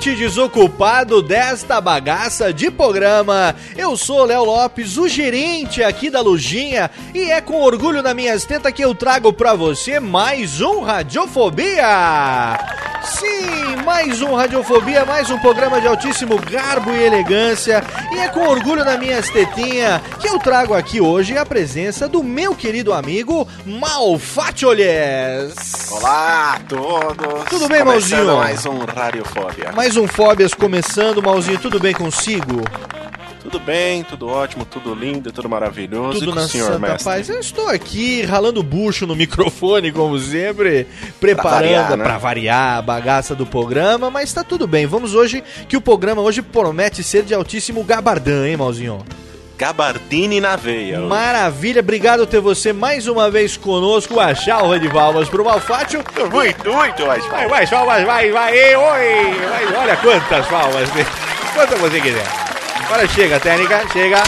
Ouvinte desocupado desta bagaça de programa. Eu sou Léo Lopes, o gerente aqui da Lojinha, e é com orgulho na minhas tetas que eu trago pra você mais um Radiofobia. Sim, mais um Radiofobia, mais um programa de altíssimo garbo e elegância. E é com orgulho na minhas tetinhas que eu trago aqui hoje a presença do meu querido amigo Malfatiolhes. Olá a todos! Tudo bem, Começando Malzinho? mais um Radiofobia. Mais um Fóbias começando, Malzinho, tudo bem consigo? Tudo bem, tudo ótimo, tudo lindo, tudo maravilhoso. Tudo na senhor, santa mestre? paz. Eu estou aqui ralando bucho no microfone, como sempre, preparando variar, né? variar a bagaça do programa, mas tá tudo bem. Vamos hoje, que o programa hoje promete ser de altíssimo gabardão, hein, Malzinho? Gabardine na veia. Maravilha, obrigado ter você mais uma vez conosco. A salva de palmas pro Malfátio. Muito, muito mais. Vai, mais palmas, vai, vai, oi! Vai, olha quantas palmas, quantas você quiser. Agora chega, técnica, chega,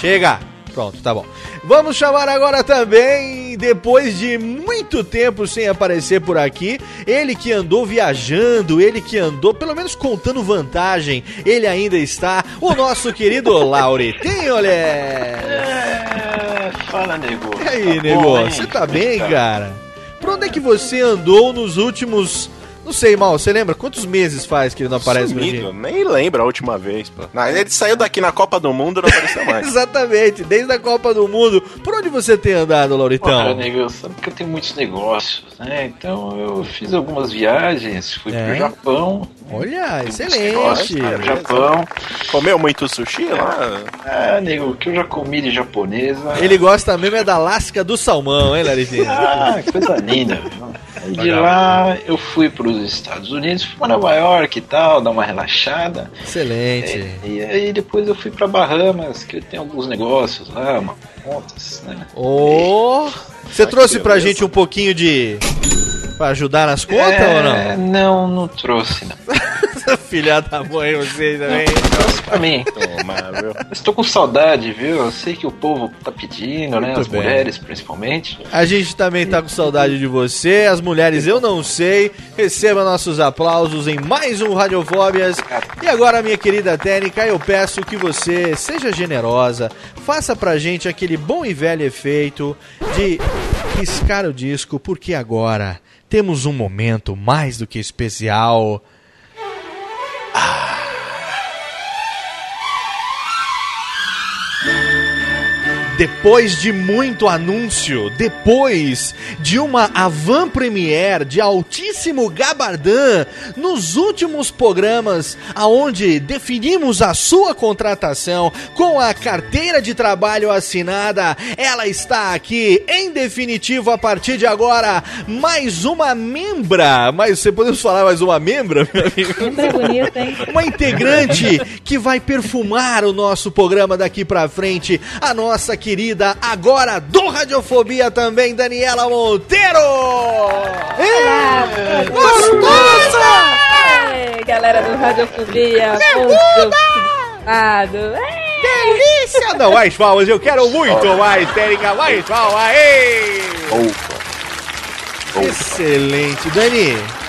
chega. Pronto, tá bom. Vamos chamar agora também, depois de muito tempo sem aparecer por aqui, ele que andou viajando, ele que andou, pelo menos contando vantagem, ele ainda está, o nosso querido Lauretinho, olha! É, fala, nego. E aí, Tá nego, você tá bem, Tá. cara? Por onde é que você andou nos últimos. Não sei, mal, você lembra? Quantos meses faz que ele não aparece Sumido, nem lembro a última vez, pô. Não, ele saiu daqui na Copa do Mundo e não apareceu mais. Exatamente, desde a Copa do Mundo. Por onde você tem andado, Pô, cara, Lauritão? nego, sabe que eu tenho muitos negócios, né? Então eu fiz algumas viagens, fui É? pro Japão. Olha, excelente. negócios, fui pro Japão. Comeu muito sushi lá? Ah, nego, o que eu já comi de japonesa. Ele gosta mesmo é da lasca do salmão, hein, Laritinho? Ah, coisa linda. viu? De lá eu fui para os Estados Unidos, fui pra Nova York e tal, dar uma relaxada. Excelente. E aí depois eu fui para Bahamas, que eu tenho alguns negócios lá, uma contas, né? Ô, você trouxe pra gente um pouquinho de. pra ajudar nas contas ou não? É, Não, não trouxe, não. Filha da mãe, você também. Pra mim. Toma, viu? Mas tô com saudade, viu? Eu sei que o povo tá pedindo, né? Muito As bem. mulheres, principalmente. A gente também tá com saudade de você, as mulheres eu não sei. Receba nossos aplausos em mais um Radiofóbias. E agora, minha querida técnica, eu peço que você seja generosa, faça pra gente aquele bom e velho efeito de riscar o disco, porque agora temos um momento mais do que especial. Depois de muito anúncio, depois de uma avant premiere de altíssimo gabardão nos últimos programas aonde definimos a sua contratação com a carteira de trabalho assinada, ela está aqui em definitivo a partir de agora, mais uma membra, mas você podemos falar mais uma membra, meu amigo? Membra é bonito, hein? Uma integrante que vai perfumar o nosso programa daqui pra frente, a nossa querida, agora do Radiofobia também, Daniela Monteiro! Ei, galera do Radiofobia, preocupado. Delícia! Não, mais palmas, eu quero muito mais, Térica, mais palmas! Ei! Excelente, Dani.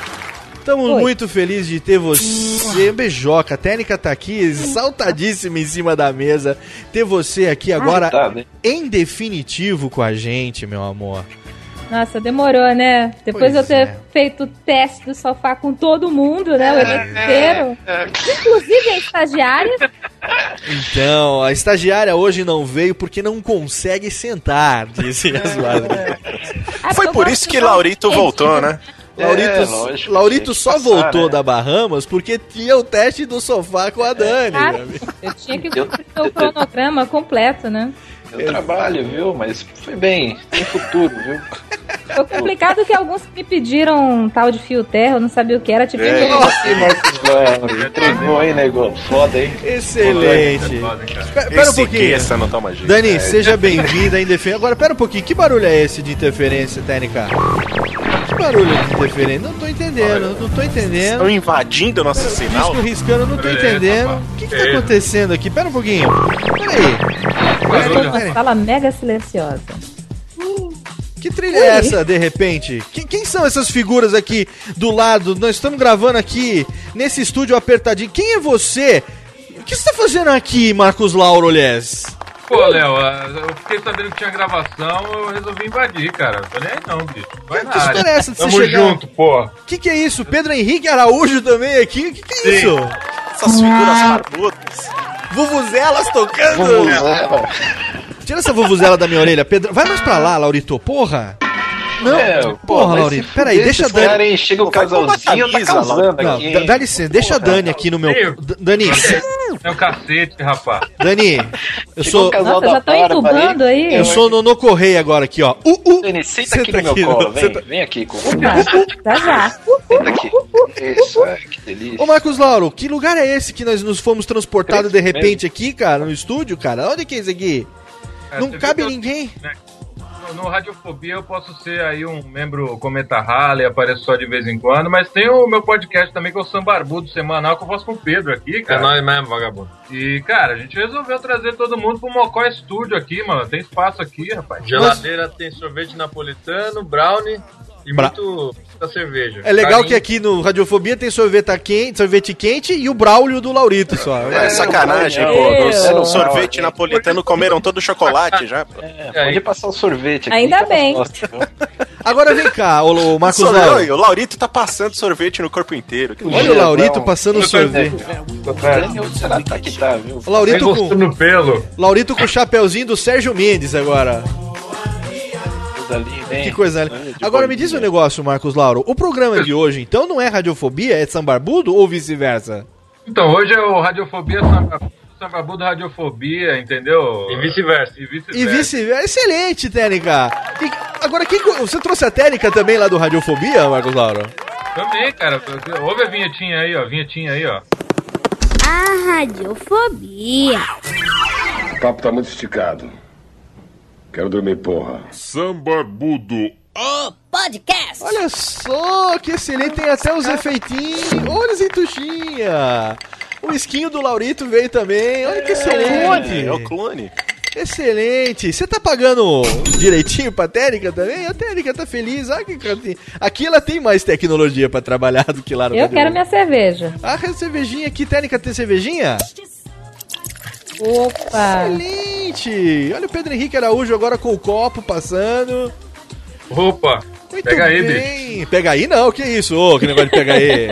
Estamos Oi. muito felizes de ter você. Beijoca, a técnica tá aqui, saltadíssima em cima da mesa. Ter você aqui agora, tá, né? em definitivo, com a gente, meu amor. Nossa, demorou, né? Depois Pois de eu ter é. feito o teste do sofá com todo mundo, né? O elenco inteiro. Inclusive a estagiária. Então, a estagiária hoje não veio porque não consegue sentar, disse as madres. Ah, Foi por isso que Laurito voltou, né? Laurito, É, Laurito só passar, voltou né? da Bahamas porque tinha o teste do sofá com a Dani. Amigo. eu tinha que cumprir o cronograma completo, né? Eu trabalho, viu? Mas foi bem. Tem futuro, viu? Foi complicado que alguns me pediram um tal de fio terra, eu não sabia o que era, tipo, É. eu- Marcos Léo, entregou aí, negócio. Foda, hein? Excelente. Pera, pera um pouquinho. essa não toma jeito. Dani, É, seja bem-vinda em defesa. Agora, pera um pouquinho. Que barulho é esse de interferência técnica? Que barulho de interferência? Não tô entendendo, não tô entendendo. Estão invadindo nosso sinal. Risco riscando, não tô entendendo. O que que tá acontecendo aqui? Pera um pouquinho. Pera aí. tô numa sala mega silenciosa. Que trilha é essa, de repente? Quem, quem são essas figuras aqui do lado? Nós estamos gravando aqui nesse estúdio apertadinho. Quem é você? O que você tá fazendo aqui, Marcos Lauro Lés? Pô, Léo, ah, eu fiquei sabendo que tinha gravação, eu resolvi invadir, cara. Tô nem aí não, bicho. Vai Que história é essa de você Tamo chegar? junto, pô. O que, que é isso? Pedro Henrique Araújo também aqui? O que, que é Sim. isso? Essas figuras barbudas. Vuvuzelas tocando! Vuvuzela. Tira essa vuvuzela da minha orelha, Pedro. Vai mais pra lá, Laurito, porra! Não, É, porra, Laurito. se Peraí, deixa a Dani. cara aí chega o casalzinho, tá. Não, aqui. dá, hein? licença, deixa a Dani aqui no meu. Dani, É o cacete, rapaz. Dani, eu Chegou sou. o Nossa, da já tô entubando aí. Eu sou no, no correio agora aqui, ó. Uh, uh. Dani, senta Senta aqui no meu aqui, colo, vem, senta- vem aqui. Com... Já, já, já. Senta aqui. Isso, é, que delícia. Ô Marcos Lauro, que lugar é esse que nós nos fomos transportados de repente aqui, cara, no estúdio, cara? Onde que é esse aqui? É, Não cabe eu- ninguém. No, Radiofobia eu posso ser aí um membro cometa Rally, apareço só de vez em quando, mas tem o meu podcast também que é o Sambarbudo semanal que eu faço com o Pedro aqui, É cara. nóis mesmo, vagabundo. E, cara, a gente resolveu trazer todo mundo pro Mocó Studio aqui, mano. Tem espaço aqui, rapaz. Geladeira tem sorvete napolitano, brownie e Bra- muito cerveja. É legal Carinho. que aqui no Radiofobia tem sorvete quente, sorvete quente e o Braulio do Laurito só. É sacanagem, Meu pô. No sorvete napolitano comeram todo o chocolate já. pô. É, pode passar o sorvete aqui. Ainda elas bem. Agora vem cá, ô, ô Marcos O Laurito tá passando sorvete no corpo inteiro. Que Olha o Laurito passando sorvete. Será que tá tá, viu? O Laurito com, Gostando no pelo. Laurito com o chapeuzinho do Sérgio Mendes agora. Coisa linda, hein? Que coisa linda. Agora me diz um negócio, Marcos Lauro. O programa de hoje, então, não é radiofobia, é sambarbudo ou vice-versa? Então, hoje é o Radiofobia Sambabu, Sambabudo Radiofobia, entendeu? E vice-versa. E vice-versa. E vice-versa. Excelente, Técnica. E agora, quem, você trouxe a Técnica também lá do Radiofobia, Marcos Lauro? Também, cara. Ouve a vinhetinha aí, ó. Vinhetinha aí, ó. A radiofobia. O papo tá muito esticado. Quero dormir, porra. Sambarbudo. O podcast. Olha só, que excelente. Tem até os efeitinhos. Olha, Zentuxinha. O esquinho do Laurito veio também. Olha que É o clone, excelente. é o clone. Excelente. Você tá pagando direitinho pra Técnica também? A Técnica tá feliz. Ah, que que- Aqui ela tem mais tecnologia pra trabalhar do que lá no Eu quero minha cerveja. Ah, a cervejinha aqui. Técnica tem cervejinha? Opa! Excelente. Olha o Pedro Henrique Araújo agora com o copo passando. Opa! Muito Pega aí, bicho. bem. Pega aí não, que isso? Ô, que negócio de pega aí.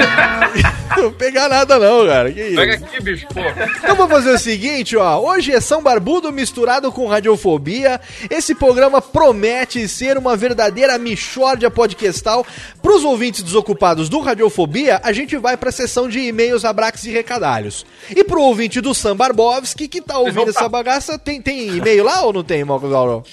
Não pegar nada não, cara. Que isso? Pega aqui, bicho, pô. Então vamos fazer o seguinte, ó. Hoje é São Barbudo misturado com radiofobia. Esse programa promete ser uma verdadeira michórdia podcastal. Pros ouvintes desocupados do Radiofobia, a gente vai pra sessão de e-mails, abraços e recadalhos. E pro ouvinte do Sam Barbovski, que tá ouvindo essa bagaça, tem, tem e-mail lá ou não tem, Gauro?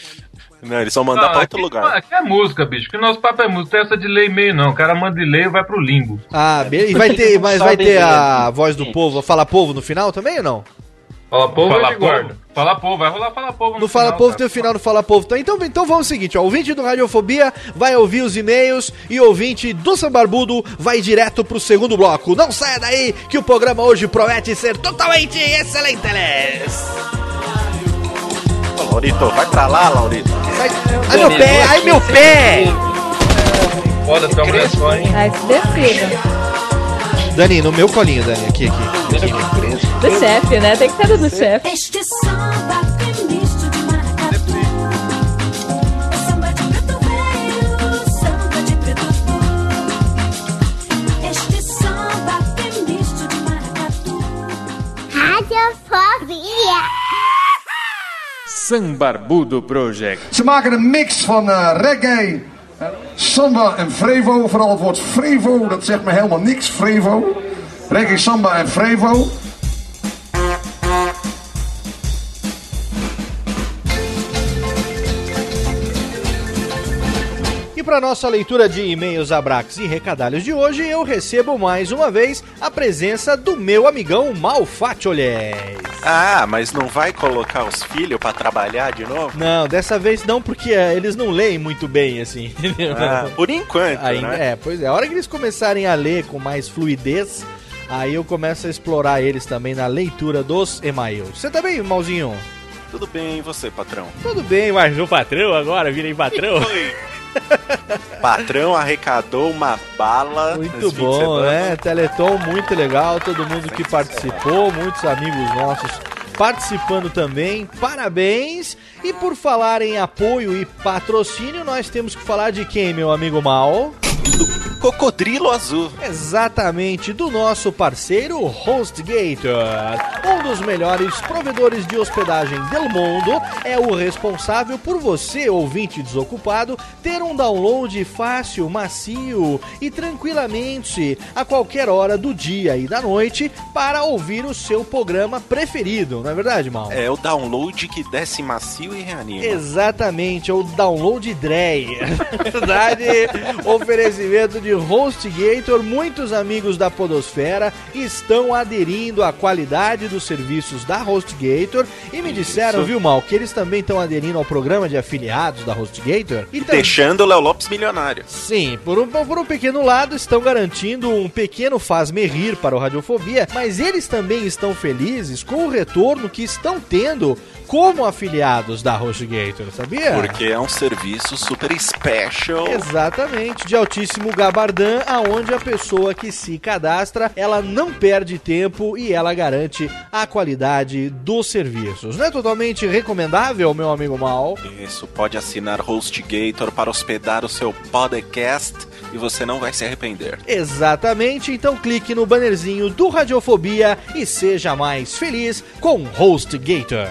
Não, eles vão mandar Não, pra outro aqui, lugar. Aqui é música, bicho. Que nosso papo é música. Tem essa de ler e-mail, não. O cara manda e-mail e vai pro limbo. Ah, beleza. E vai ter, mas vai ter a voz do povo, fala povo no final também ou não? Fala povo, Fala povo. guarda. Fala povo, vai rolar fala povo No Fala Povo cara. tem o final do Fala Povo. Então, então, então vamos ao seguinte, ó, o ouvinte do Radiofobia vai ouvir os e-mails e o ouvinte do Sambarbudo vai direto pro segundo bloco. Não saia daí que o programa hoje promete ser totalmente excelente. Laurito, vai pra lá, Laurito. Ai, ai meu pé, ai meu pé! Foda, tu é uma mulher só, hein? Ai, se decida. Dani, no meu colinho, Dani, aqui, aqui. aqui. Do chefe, né? Tem que ser do chefe. Este samba tem misto de maracatu. É samba de preto velho, samba de preto tu. Este samba tem misto de maracatu. Radiofobia. Sambarbudo Project. Ze maken een mix van eh, reggae, eh, samba en frevo. Vooral het woord frevo, dat zegt me helemaal niks, frevo. Reggae, samba en frevo. Para nossa leitura de e-mails, abraços e recadalhos de hoje, eu recebo mais uma vez a presença do meu amigão Malfatiolés. Ah, mas não vai colocar os filhos pra trabalhar de novo? Não, dessa vez não, porque é, eles não leem muito bem, assim. entendeu? Ah, por enquanto, Ainda, né? É, pois é. A hora que eles começarem a ler com mais fluidez, aí eu começo a explorar eles também na leitura dos e-mails. Você tá bem, Malzinho? Tudo bem, e você, patrão? Tudo bem, mas o patrão agora, virei patrão. Patrão arrecadou uma bala. Muito bom, né? Teleton muito legal, todo mundo que participou, muitos amigos nossos participando também. Parabéns! E por falar em apoio e patrocínio, nós temos que falar de quem, meu amigo Mal? Cocodrilo Azul. Exatamente, do nosso parceiro HostGator. Um dos melhores provedores de hospedagem do mundo é o responsável por você, ouvinte desocupado, ter um download fácil, macio e tranquilamente a qualquer hora do dia e da noite para ouvir o seu programa preferido, não é verdade, Mal? É o download que desce macio e reanima. Exatamente, é o download Drey. Na verdade, oferecimento de HostGator. Muitos amigos da Podosfera estão aderindo à qualidade dos serviços da HostGator e me disseram, Isso. viu, Mal, que eles também estão aderindo ao programa de afiliados da HostGator. E tam- Deixando o Léo Lopes milionário. Sim, por um, por um pequeno lado estão garantindo um pequeno faz-me rir para o Radiofobia, mas eles também estão felizes com o retorno que estão tendo como afiliados da HostGator, sabia? Porque é um serviço super special. Exatamente, de altíssimo gabardão, aonde a pessoa que se cadastra, ela não perde tempo e ela garante a qualidade dos serviços. Não é totalmente recomendável, meu amigo Mal? Isso, pode assinar HostGator para hospedar o seu podcast e você não vai se arrepender. Exatamente, então clique no bannerzinho do Radiofobia e seja mais feliz com HostGator.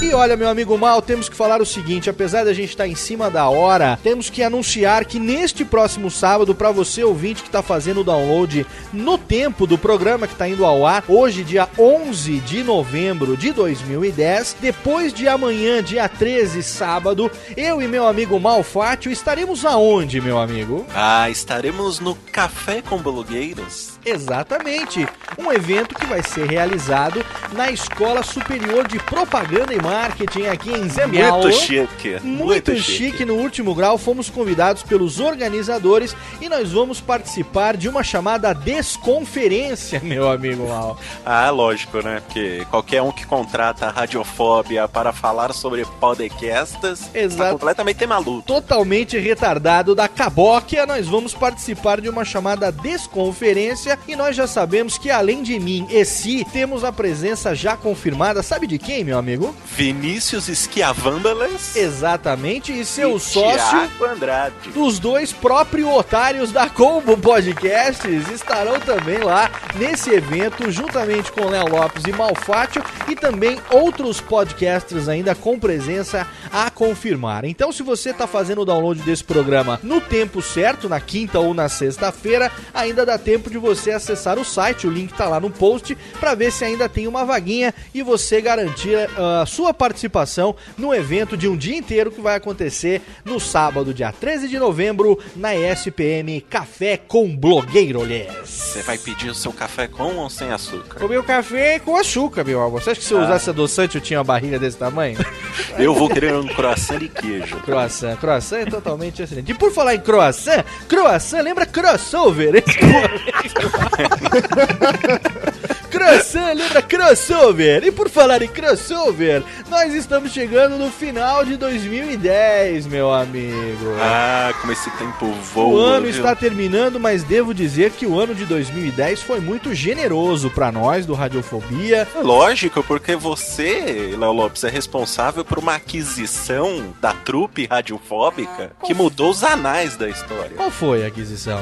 E olha, meu amigo Mal, temos que falar o seguinte: apesar da gente estar em cima da hora, temos que anunciar que neste próximo sábado, para você ouvinte que está fazendo o download no tempo do programa que está indo ao ar, hoje, dia 11 de novembro de 2010, depois de amanhã, dia 13, sábado, eu e meu amigo Malfátio estaremos aonde, meu amigo? Ah, estaremos no Café com Blogueiros. Exatamente, um evento que vai ser realizado na Escola Superior de Propaganda e Marketing aqui em Miau. Muito chique. Muito, chique. no último grau. Fomos convidados pelos organizadores e nós vamos participar de uma chamada desconferência, meu amigo Mal. Ah, lógico, né? Porque qualquer um que contrata a Radiofóbia para falar sobre podcasts está completamente maluco. Totalmente retardado da cabóquia, nós vamos participar de uma chamada desconferência E nós já sabemos que além de mim e si, temos a presença já confirmada, sabe de quem, meu amigo? Vinícius Esquiavândalas Exatamente, e seu e sócio Thiago Andrade. dos dois próprios otários da Combo Podcasts estarão também lá nesse evento, juntamente com Léo Lopes e Malfátio, e também outros podcasters ainda com presença a confirmar. Então, se você está fazendo o download desse programa no tempo certo, na quinta ou na sexta-feira, ainda dá tempo de você acessar o site, o link está lá no post, para ver se ainda tem uma vaguinha e você garantir ah, a sua participação no evento de um dia inteiro que vai acontecer no sábado, dia 13 de novembro, na ESPM Café com Blogueirolhes. Você vai pedir o seu café com ou sem açúcar? Comer o café com açúcar, meu amor. Você acha que se eu Ah. usasse adoçante eu tinha uma barriga desse tamanho? Eu vou querer um croissant de queijo. Croissant, croissant é totalmente excelente. E por falar em croissant, croissant lembra crossover. croissant lembra crossover. E por falar em crossover, nós estamos chegando no final de 2010, meu amigo. Ah, como esse tempo voa. O ano viu? está terminando, mas devo dizer que o ano de 2010 foi muito generoso pra nós do Radiofobia. Lógico, porque você, Léo Lopes, é responsável por uma aquisição da trupe radiofóbica que mudou os anais da história. Qual foi a aquisição?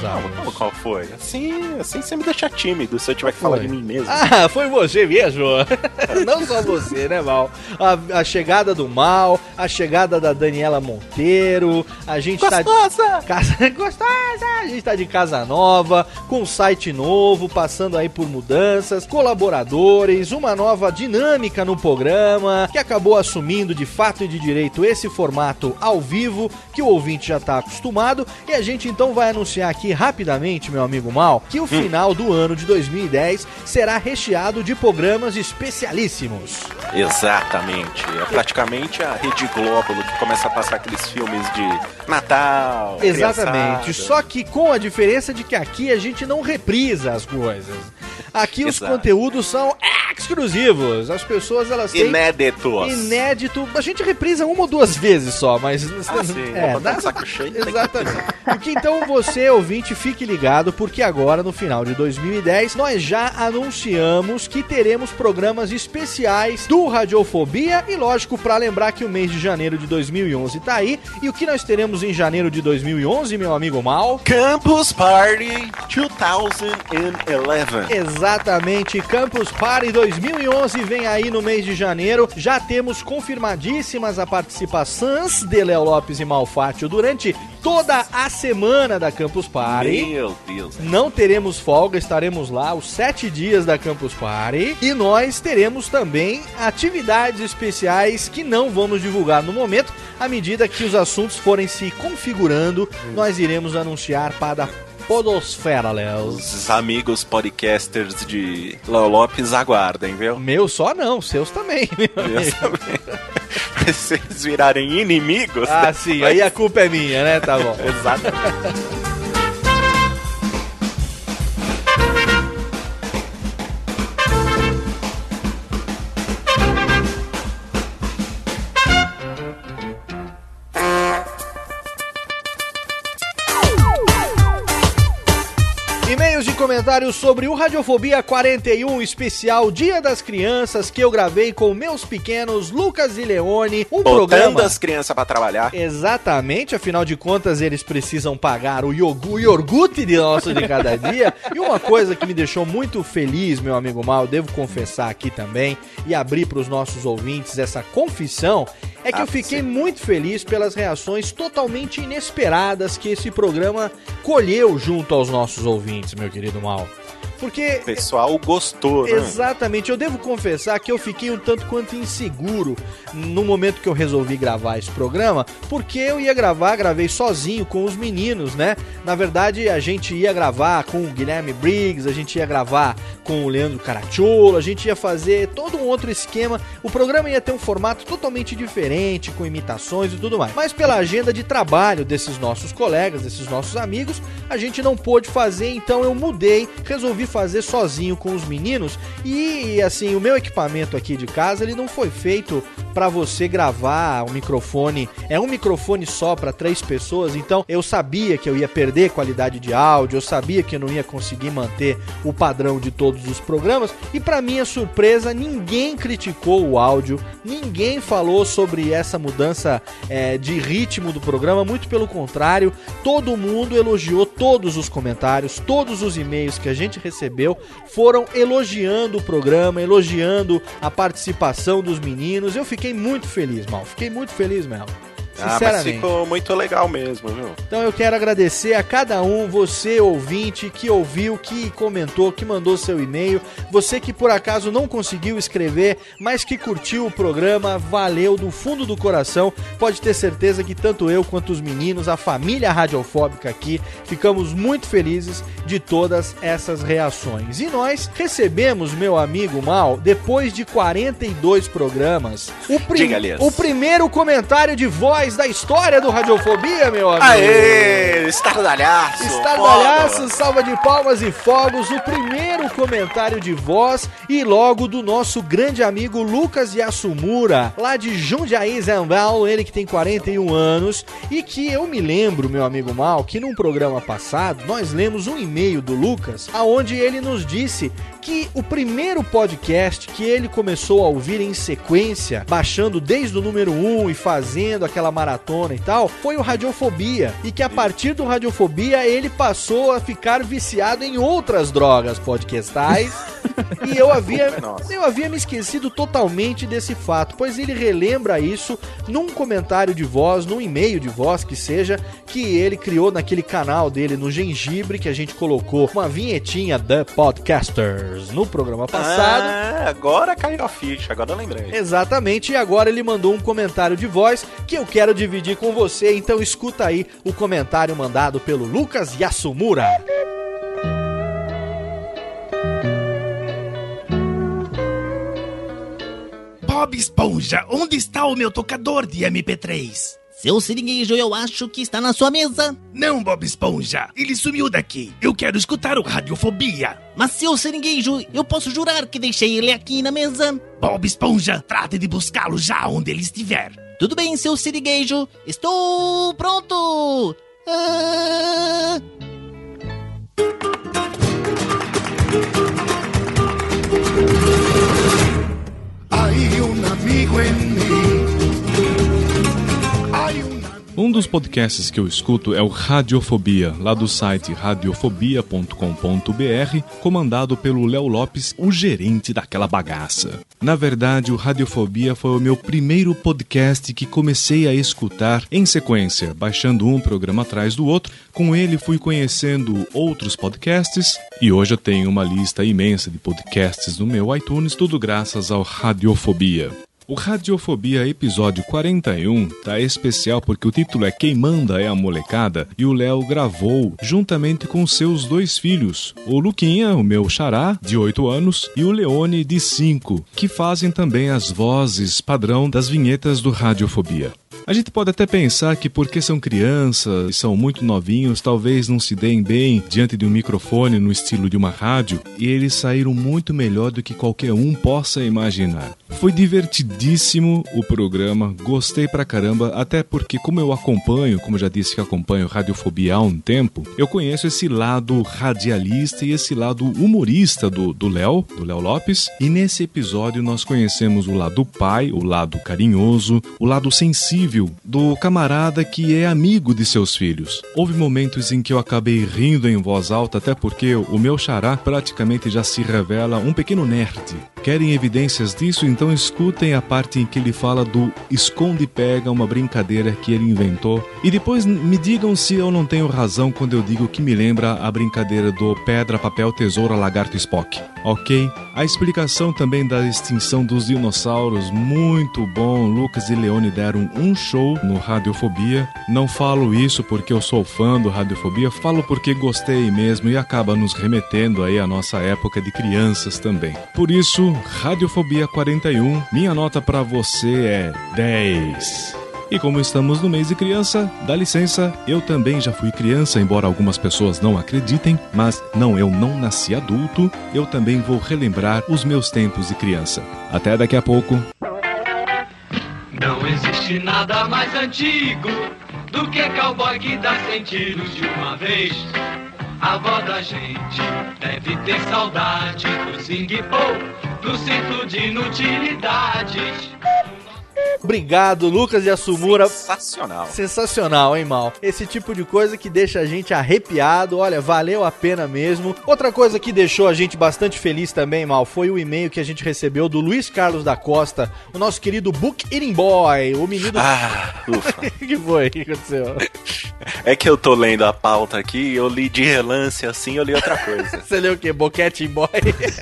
Qual, qual foi? Assim, assim você me deixa tímido se eu tiver que falar de mim mesmo. Ah, foi você mesmo? Não só você, né, Mal? A, a chegada do Mal, a chegada da Daniela Monteiro, a gente Gostosa! tá. Casa... Gostosa! A gente tá de casa nova, com site novo, passando aí por mudanças, colaboradores, uma nova dinâmica no programa, que acabou assumindo de fato e de direito esse formato ao vivo, que o ouvinte já tá acostumado, e a gente então vai anunciar aqui rapidamente, meu amigo Mal, que o final do ano de 2010 será recheado de programas especialíssimos. Exatamente. É praticamente a Rede Glóbulo que começa a passar aqueles filmes de Natal. Exatamente. criançada. Só que com a diferença de que aqui a gente não reprisa as coisas. Aqui os Exato. conteúdos são exclusivos. As pessoas elas têm Inéditos. inédito. A gente reprisa uma ou duas vezes só, mas Ah, sim. é, dá- saco cheio. Exatamente. Porque então você, ouvinte, fique ligado, porque agora, no final de 2010, nós já anunciamos que teremos programas especiais do Radiofobia. E lógico, para lembrar que o mês de janeiro de 2011 tá aí. E o que nós teremos em janeiro de 2011, meu amigo Mal? Campus Party 2011. Exatamente, Campus Party 2011 vem aí no mês de janeiro. Já temos confirmadíssimas a participações de Léo Lopes e Malfátio durante toda a semana da Campus Party. Meu Deus. Não teremos folga, estaremos lá os sete dias da Campus Party. E nós teremos também atividades especiais que não vamos divulgar no momento. À medida que os assuntos forem se configurando, nós iremos anunciar para a Podosfera, Léo. Os amigos podcasters de Léo Lopes aguardem, viu? Meu só não, seus também. meu Meus também. Se vocês virarem inimigos. Ah, sim, aí a culpa é minha, né? Tá bom. Exatamente. Comentários sobre o Radiofobia 41 especial Dia das Crianças que eu gravei com meus pequenos Lucas e Leone. Um Botando programa. as crianças pra trabalhar. Exatamente, afinal de contas eles precisam pagar o iogurte de nosso de cada dia. E uma coisa que me deixou muito feliz, meu amigo Mal, devo confessar aqui também e abrir para os nossos ouvintes essa confissão, é que Ah, eu fiquei sim. muito feliz pelas reações totalmente inesperadas que esse programa colheu junto aos nossos ouvintes, meu querido Mal. Porque O pessoal gostou, né? Exatamente, eu devo confessar que eu fiquei um tanto quanto inseguro no momento que eu resolvi gravar esse programa, porque eu ia gravar, gravei sozinho com os meninos, né? Na verdade, a gente ia gravar com o Guilherme Briggs, a gente ia gravar com o Leandro Caracciolo, a gente ia fazer todo um outro esquema. O programa ia ter um formato totalmente diferente, com imitações e tudo mais. Mas pela agenda de trabalho desses nossos colegas, desses nossos amigos, a gente não pôde fazer, então eu mudei, resolvi fazer sozinho com os meninos. E assim, o meu equipamento aqui de casa, ele não foi feito para você gravar o microfone. É um microfone só para três pessoas, então eu sabia que eu ia perder qualidade de áudio, eu sabia que eu não ia conseguir manter o padrão de todos os programas. E para minha surpresa, ninguém criticou o áudio, ninguém falou sobre essa mudança é, de ritmo do programa, muito pelo contrário, todo mundo elogiou todos os comentários, todos os e-mails que a gente recebeu foram elogiando o programa, elogiando a participação dos meninos. Eu fiquei muito feliz, Mal. Fiquei muito feliz mesmo. Ah, Sinceramente. ficou muito legal mesmo, viu? Então eu quero agradecer a cada um, você ouvinte que ouviu, que comentou, que mandou seu e-mail, você que por acaso não conseguiu escrever, mas que curtiu o programa, valeu do fundo do coração. Pode ter certeza que tanto eu quanto os meninos, a família radiofóbica aqui, ficamos muito felizes de todas essas reações. E nós recebemos, meu amigo Mal, depois de 42 programas, o, prim- o primeiro comentário de voz da história do Radiofobia, meu amigo. Aê! Estardalhaço! Estardalhaço, salva de palmas e fogos, o primeiro comentário de voz e logo do nosso grande amigo Lucas Yasumura, lá de Jundiaí, Paulo, ele que tem 41 anos e que eu me lembro, meu amigo Mal, que num programa passado nós lemos um e-mail do Lucas, aonde ele nos disse que o primeiro podcast que ele começou a ouvir em sequência, baixando desde o número 1 e fazendo aquela maratona e tal, foi o Radiofobia. E que a partir do Radiofobia ele passou a ficar viciado em outras drogas podcastais. e eu havia, eu havia me esquecido totalmente desse fato, pois ele relembra isso num comentário de voz, num e-mail de voz que seja, que ele criou naquele canal dele no Gengibre, que a gente colocou uma vinhetinha da Podcasters no programa passado. Ah, agora caiu a ficha, agora eu lembrei. Exatamente, e agora ele mandou um comentário de voz que eu quero dividir com você, então escuta aí o comentário mandado pelo Lucas Yasumura. Bob Esponja, onde está o meu tocador de MP3? Seu seringuejo, eu acho que está na sua mesa. Não, Bob Esponja, ele sumiu daqui. Eu quero escutar o Radiofobia. Mas, seu seringuejo, eu posso jurar que deixei ele aqui na mesa. Bob Esponja, trate de buscá-lo já onde ele estiver. Tudo bem, seu seringuejo. Estou pronto. Ah... un amigo en mí. Um dos podcasts que eu escuto é o Radiofobia, lá do site radiofobia.com.br, comandado pelo Léo Lopes, o gerente daquela bagaça. Na verdade, o Radiofobia foi o meu primeiro podcast que comecei a escutar em sequência, baixando um programa atrás do outro. Com ele fui conhecendo outros podcasts e hoje eu tenho uma lista imensa de podcasts no meu iTunes, tudo graças ao Radiofobia. O Radiofobia episódio 41 tá especial porque o título é Quem Manda é a Molecada e o Léo gravou juntamente com seus dois filhos, o Luquinha, o meu xará, de 8 anos, e o Leone, de 5, que fazem também as vozes padrão das vinhetas do Radiofobia. A gente pode até pensar que porque são crianças e são muito novinhos, talvez não se deem bem diante de um microfone no estilo de uma rádio, e eles saíram muito melhor do que qualquer um possa imaginar. Foi divertidíssimo o programa, gostei pra caramba, até porque como eu acompanho, como já disse que acompanho Radiofobia há um tempo, eu conheço esse lado radialista e esse lado humorista do Léo, do Léo Lopes, e nesse episódio nós conhecemos o lado pai, o lado carinhoso, o lado sensível do camarada que é amigo de seus filhos. Houve momentos em que eu acabei rindo em voz alta, até porque o meu xará praticamente já se revela um pequeno nerd. Querem evidências disso? Então escutem a parte em que ele fala do esconde-pega, uma brincadeira que ele inventou. E depois me digam se eu não tenho razão quando eu digo que me lembra a brincadeira do pedra, papel, tesoura, lagarto, Spock. Ok? A explicação também da extinção dos dinossauros, muito bom. Lucas e Leone deram um show no Radiofobia. Não falo isso porque eu sou fã do Radiofobia, falo porque gostei mesmo e acaba nos remetendo aí à nossa época de crianças também. Por isso, Radiofobia 41, minha nota pra você é 10. E como estamos no mês de criança, dá licença, eu também já fui criança, embora algumas pessoas não acreditem, mas não, eu não nasci adulto, eu também vou relembrar os meus tempos de criança. Até daqui a pouco. Existe nada mais antigo do que cowboy que dá cem tiros de uma vez. A avó da gente deve ter saudade do zing-pô, do cinto de inutilidades. Obrigado, Lucas e Assumura. Sensacional. Sensacional, hein, Mal? Esse tipo de coisa que deixa a gente arrepiado. Olha, valeu a pena mesmo. Outra coisa que deixou a gente bastante feliz também, Mal, foi o e-mail que a gente recebeu do Luiz Carlos da Costa, o nosso querido Book Eating Boy, o menino. Ah, ufa. O que foi? O que aconteceu? É que eu tô lendo a pauta aqui, eu li de relance assim, eu li outra coisa. Você leu o quê? Boquete Boy?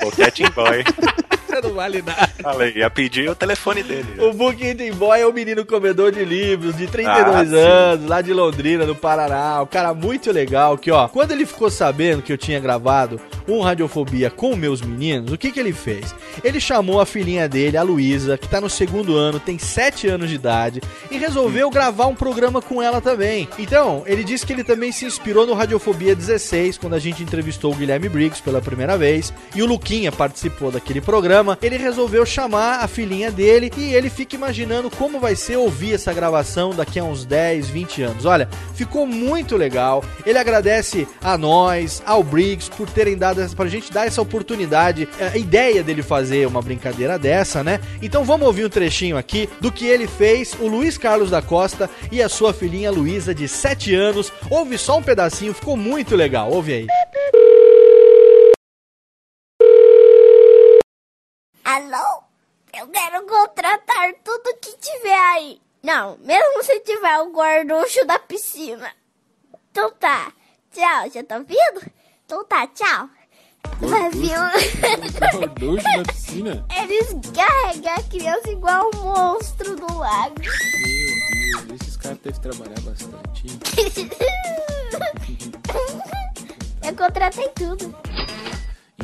Boquete Boy. Você não vale nada. Falei, ia pedir o telefone dele. O Book Eating Boy é um menino comedor de livros de 32 Ah, sim. anos, lá de Londrina, no Paraná. Um cara muito legal que, ó, quando ele ficou sabendo que eu tinha gravado um Radiofobia com meus meninos, o que que ele fez? Ele chamou a filhinha dele, a Luísa, que tá no segundo ano, tem 7 anos de idade, e resolveu gravar um programa com ela também. Então, ele disse que ele também se inspirou no Radiofobia 16, quando a gente entrevistou o Guilherme Briggs pela primeira vez, e o Luquinha participou daquele programa. Ele resolveu chamar a filhinha dele e ele fica imaginando como vai ser ouvir essa gravação daqui a uns 10, 20 anos. Olha, ficou muito legal. Ele agradece a nós, ao Briggs, por terem dado essa, pra gente dar essa oportunidade, é, a ideia dele fazer uma brincadeira dessa, né? Então vamos ouvir um trechinho aqui do que ele fez, o Luiz Carlos da Costa e a sua filhinha Luísa, de 7 anos. Ouve só um pedacinho, ficou muito legal. Ouve aí. Alô? Eu quero contratar tudo que tiver aí. Não, mesmo se tiver o gorducho da piscina. Então tá. Tchau, já tá ouvindo? Então tá, tchau. Vai vir um... Gorducho da piscina? Eles carregam a criança igual um monstro do lago. Meu Deus, esses caras devem trabalhar bastante. Eu contratei tudo.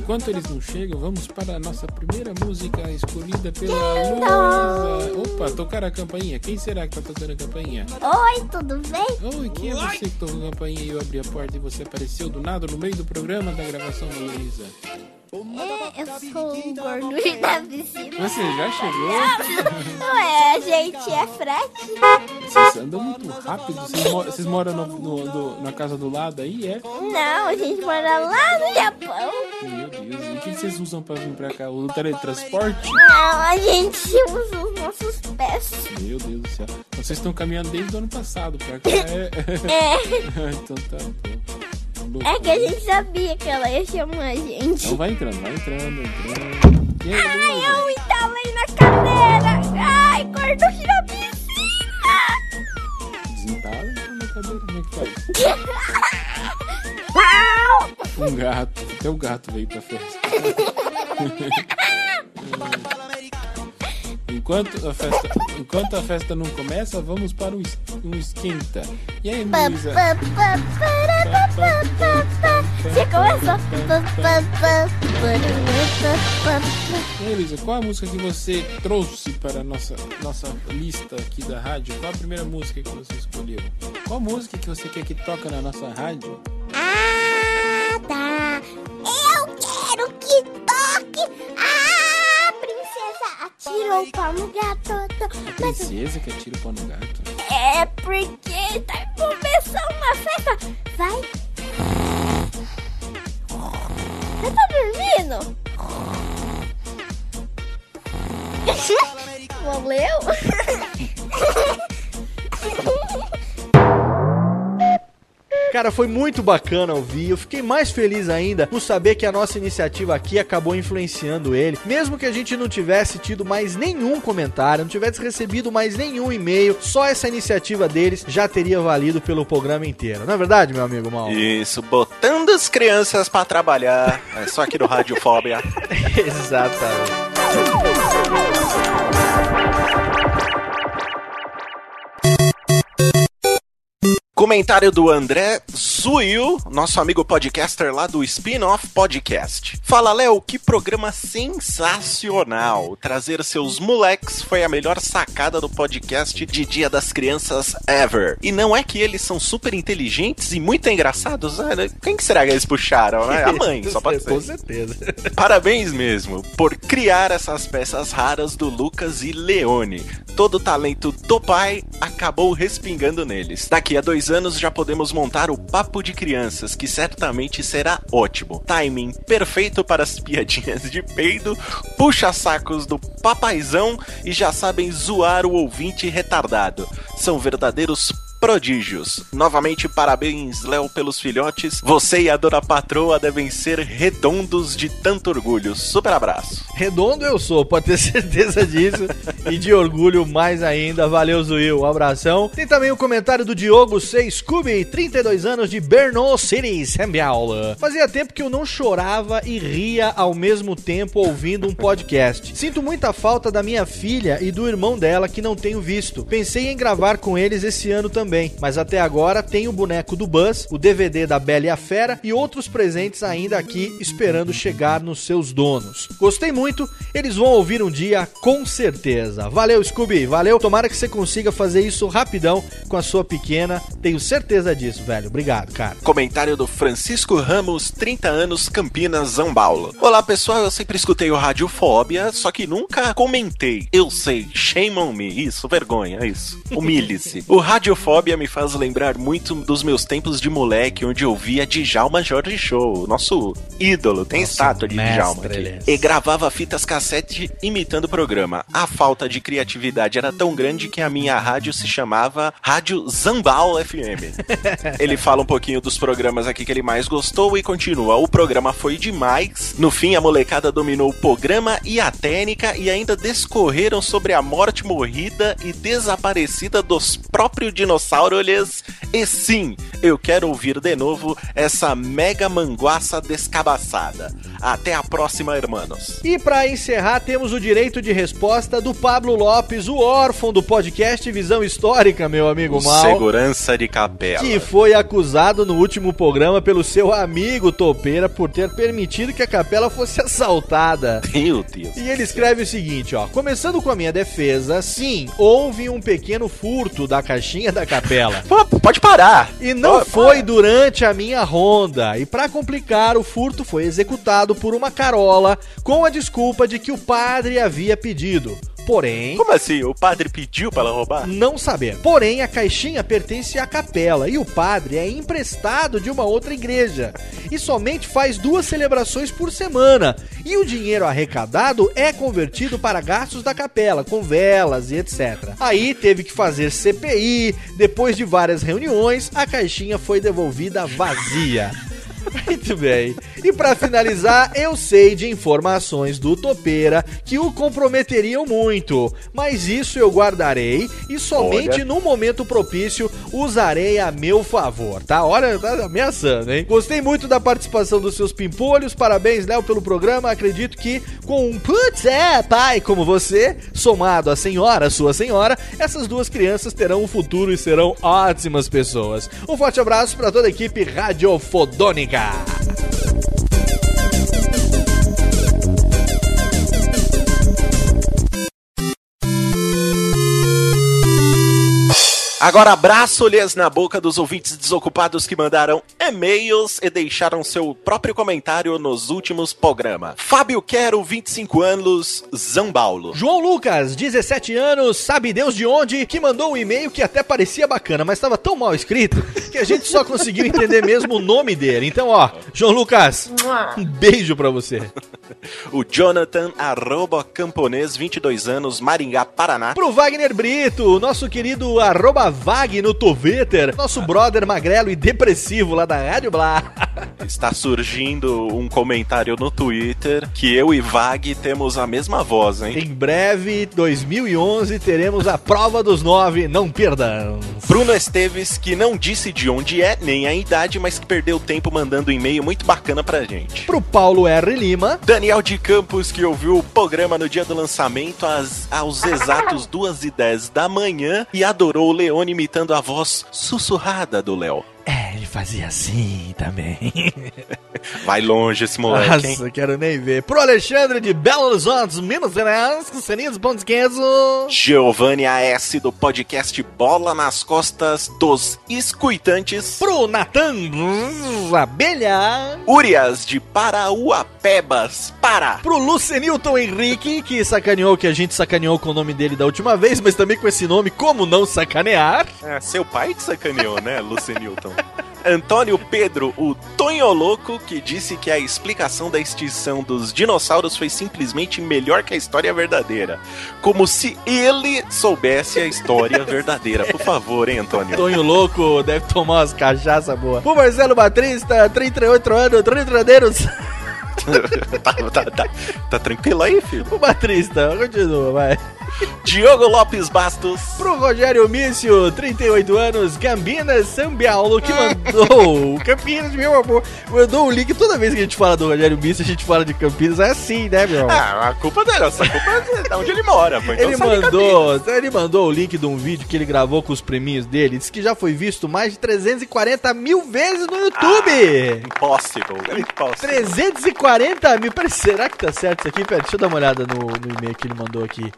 Enquanto eles não chegam, vamos para a nossa primeira música escolhida pela. Luísa. Opa, tocar a campainha. Quem será que tá tocando a campainha? Oi, tudo bem? Oi, quem é você que tocou a campainha e eu abri a porta e você apareceu do nada no meio do programa da gravação da Luísa? É, eu sou o gorducho da piscina. Você já chegou? Não é, a gente é frete. Vocês andam muito rápido. Vocês, mo- vocês moram no- no- do- na casa do lado aí, é? Não, a gente mora lá no Japão. Meu Deus, e o que vocês usam pra vir pra cá? O teletransporte? Não, a gente usa os nossos pés. Meu Deus do céu. Então vocês estão caminhando desde o ano passado pra cá, é? É. então tá bom. É que a gente sabia que ela ia chamar a gente. Então vai entrando, vai entrando, entrando. Aí, Ai, eu entalei na cadeira. Ai, gorducho da cadeira, como é que faz? Um gato, até o gato veio pra festa. Enquanto a festa, enquanto a festa não começa, vamos para um, um esquenta. E aí, Luísa? Você começou. Pa. E aí, Luísa, qual a música que você trouxe para a nossa, nossa lista aqui da rádio? Qual a primeira música que você escolheu? Qual música que você quer que toca na nossa rádio? Ah, tá. Eu quero que toque. Atirou o pau no gato. A princesa que atira o pau no gato. É porque tá começando uma festa. Vai. Você tá dormindo? Valeu? Cara, foi muito bacana ouvir. Eu fiquei mais feliz ainda por saber que a nossa iniciativa aqui acabou influenciando ele. Mesmo que a gente não tivesse tido mais nenhum comentário, não tivesse recebido mais nenhum e-mail, só essa iniciativa deles já teria valido pelo programa inteiro. Não é verdade, meu amigo Mal? Isso, botando as crianças pra trabalhar. É só aqui no Radiofobia. Exatamente. Comentário do André Zuil, nosso amigo podcaster lá do Spin-Off Podcast. Fala, Léo, que programa sensacional. Trazer seus moleques foi a melhor sacada do podcast de Dia das Crianças ever. E não é que eles são super inteligentes e muito engraçados? né? Quem que será que eles puxaram? né? A mãe, só pode ser. Com certeza. Parabéns mesmo por criar essas peças raras do Lucas e Leone. Todo o talento do pai acabou respingando neles. Daqui a dois anos já podemos montar o Papo de Crianças, que certamente será ótimo. Timing perfeito para as piadinhas de peido, puxa-sacos do papaizão e já sabem zoar o ouvinte retardado. São verdadeiros prodígios. Novamente, parabéns, Léo, pelos filhotes. Você e a dona patroa devem ser redondos de tanto orgulho. Super abraço. Redondo eu sou, pode ter certeza disso. e de orgulho mais ainda. Valeu, Zuil. Um abração. Tem também o comentário do Diogo C. Scooby, 32 anos de Brno City, Sambiaula. Fazia tempo que eu não chorava e ria ao mesmo tempo ouvindo um podcast. Sinto muita falta da minha filha e do irmão dela que não tenho visto. Pensei em gravar com eles esse ano também, mas até agora tem o boneco do Buzz, o DVD da Bela e a Fera e outros presentes ainda aqui esperando chegar nos seus donos. Gostei muito, eles vão ouvir um dia com certeza. Valeu, Scooby, valeu. Tomara que você consiga fazer isso rapidão com a sua pequena. Tenho certeza disso, velho. Obrigado, cara. Comentário do Francisco Ramos, 30 anos, Campinas, São Paulo. Olá pessoal, eu sempre escutei o Radiofobia, só que nunca comentei. Eu sei, shame on me. Isso, vergonha, isso. Humilhe-se. o Radiofobia me faz lembrar muito dos meus tempos de moleque, onde eu via Djalma Jorge Show, nosso ídolo. Tem estátua de Djalma aqui. E gravava fitas cassete imitando o programa. A falta de criatividade era tão grande que a minha rádio se chamava Rádio Zambal FM. ele fala um pouquinho dos programas aqui que ele mais gostou e continua. O programa foi demais. No fim, a molecada dominou o programa e a técnica e ainda discorreram sobre a morte morrida e desaparecida dos próprios dinossauros. E sim, eu quero ouvir de novo essa mega manguaça descabaçada. Até a próxima, hermanos. E pra encerrar, temos o direito de resposta do Pablo Lopes, o órfão do podcast Visão Histórica, meu amigo O Mal. Segurança de capela. Que foi acusado no último programa pelo seu amigo Topeira por ter permitido que a capela fosse assaltada. Meu Deus. E ele escreve o seguinte, ó. Começando com a minha defesa, sim, houve um pequeno furto da caixinha da capela. Pode parar. E não Pode foi durante a minha ronda. E pra complicar, o furto foi executado por uma carola com a desculpa de que o padre havia pedido. Porém, Como assim? O padre pediu pra ela roubar? não saber. Porém, a caixinha pertence à capela e o padre é emprestado de uma outra igreja e somente faz duas celebrações por semana. E o dinheiro arrecadado é convertido para gastos da capela, com velas e etc. Aí teve que fazer CPI, depois de várias reuniões, a caixinha foi devolvida vazia. Muito bem. E pra finalizar, eu sei de informações do Topeira que o comprometeriam muito, mas isso eu guardarei e somente Olha. no momento propício usarei a meu favor, tá? Olha, tá ameaçando, hein? Gostei muito da participação dos seus pimpolhos, parabéns, Léo, pelo programa. Acredito que com um putz é pai como você, somado à senhora, sua senhora, essas duas crianças terão um futuro e serão ótimas pessoas. Um forte abraço para toda a equipe radiofodônica. Música Agora abraço-lhes na boca dos ouvintes desocupados que mandaram e-mails e deixaram seu próprio comentário nos últimos programas. Fábio Quero, 25 anos, Zambaulo. João Lucas, 17 anos, sabe Deus de onde, que mandou um e-mail que até parecia bacana, mas estava tão mal escrito que a gente só conseguiu entender mesmo o nome dele. Então, ó, João Lucas, um beijo pra você. O Jonathan, arroba camponês, 22 anos, Maringá, Paraná. Pro Wagner Brito, nosso querido arroba Vag no Twitter, nosso brother magrelo e depressivo lá da Rádio Blá. Está surgindo um comentário no Twitter que eu e Vag temos a mesma voz, hein? Em breve, 2011, teremos a prova dos nove, não perdão. Bruno Esteves, que não disse de onde é, nem a idade, mas que perdeu tempo mandando um e-mail muito bacana pra gente. Pro Paulo R. Lima, Daniel de Campos, que ouviu o programa no dia do lançamento às, aos exatos 2 e 10 da manhã e adorou o Imitando a voz sussurrada do Léo. É, ele fazia assim também. Vai longe esse moleque, hein? Nossa, quero nem ver. Pro Alexandre de Belo Horizonte, Minas Gerais, com Pão de Queijo. Giovanni AS do podcast Bola nas Costas dos Escuitantes. Pro Natan Abelha. Urias de Parauapebas, Pará. Pro Lucenilton Henrique, que sacaneou que a gente sacaneou com o nome dele da última vez, mas também com esse nome, como não sacanear? É, seu pai que sacaneou, né, Lucenilton? Antônio Pedro, o Tonho Louco, que disse que a explicação da extinção dos dinossauros foi simplesmente melhor que a história verdadeira. Como se ele soubesse a história verdadeira. Por favor, hein, Antônio? Tonho Louco deve tomar umas cachaças boas. Pro Marcelo Batista, 38 anos, 30 adeiros. tá, tá, tá, tá tranquilo aí, filho? O Batista, continua, vai. Diogo Lopes Bastos. Pro Rogério Mício, 38 anos, Campinas, São Paulo, que mandou. Campinas, meu amor, mandou o link. Toda vez que a gente fala do Rogério Mício, a gente fala de Campinas. É assim, né, meu? Ah, a culpa dele, essa culpa é de onde ele mora. Pô, então ele mandou, ele mandou o link de um vídeo que ele gravou com os preminhos dele. Disse que já foi visto mais de 340 mil vezes no YouTube. Impossible, impossible. 340 mil. Peraí, será que tá certo isso aqui? Pera, deixa eu dar uma olhada no, no e-mail que ele mandou aqui.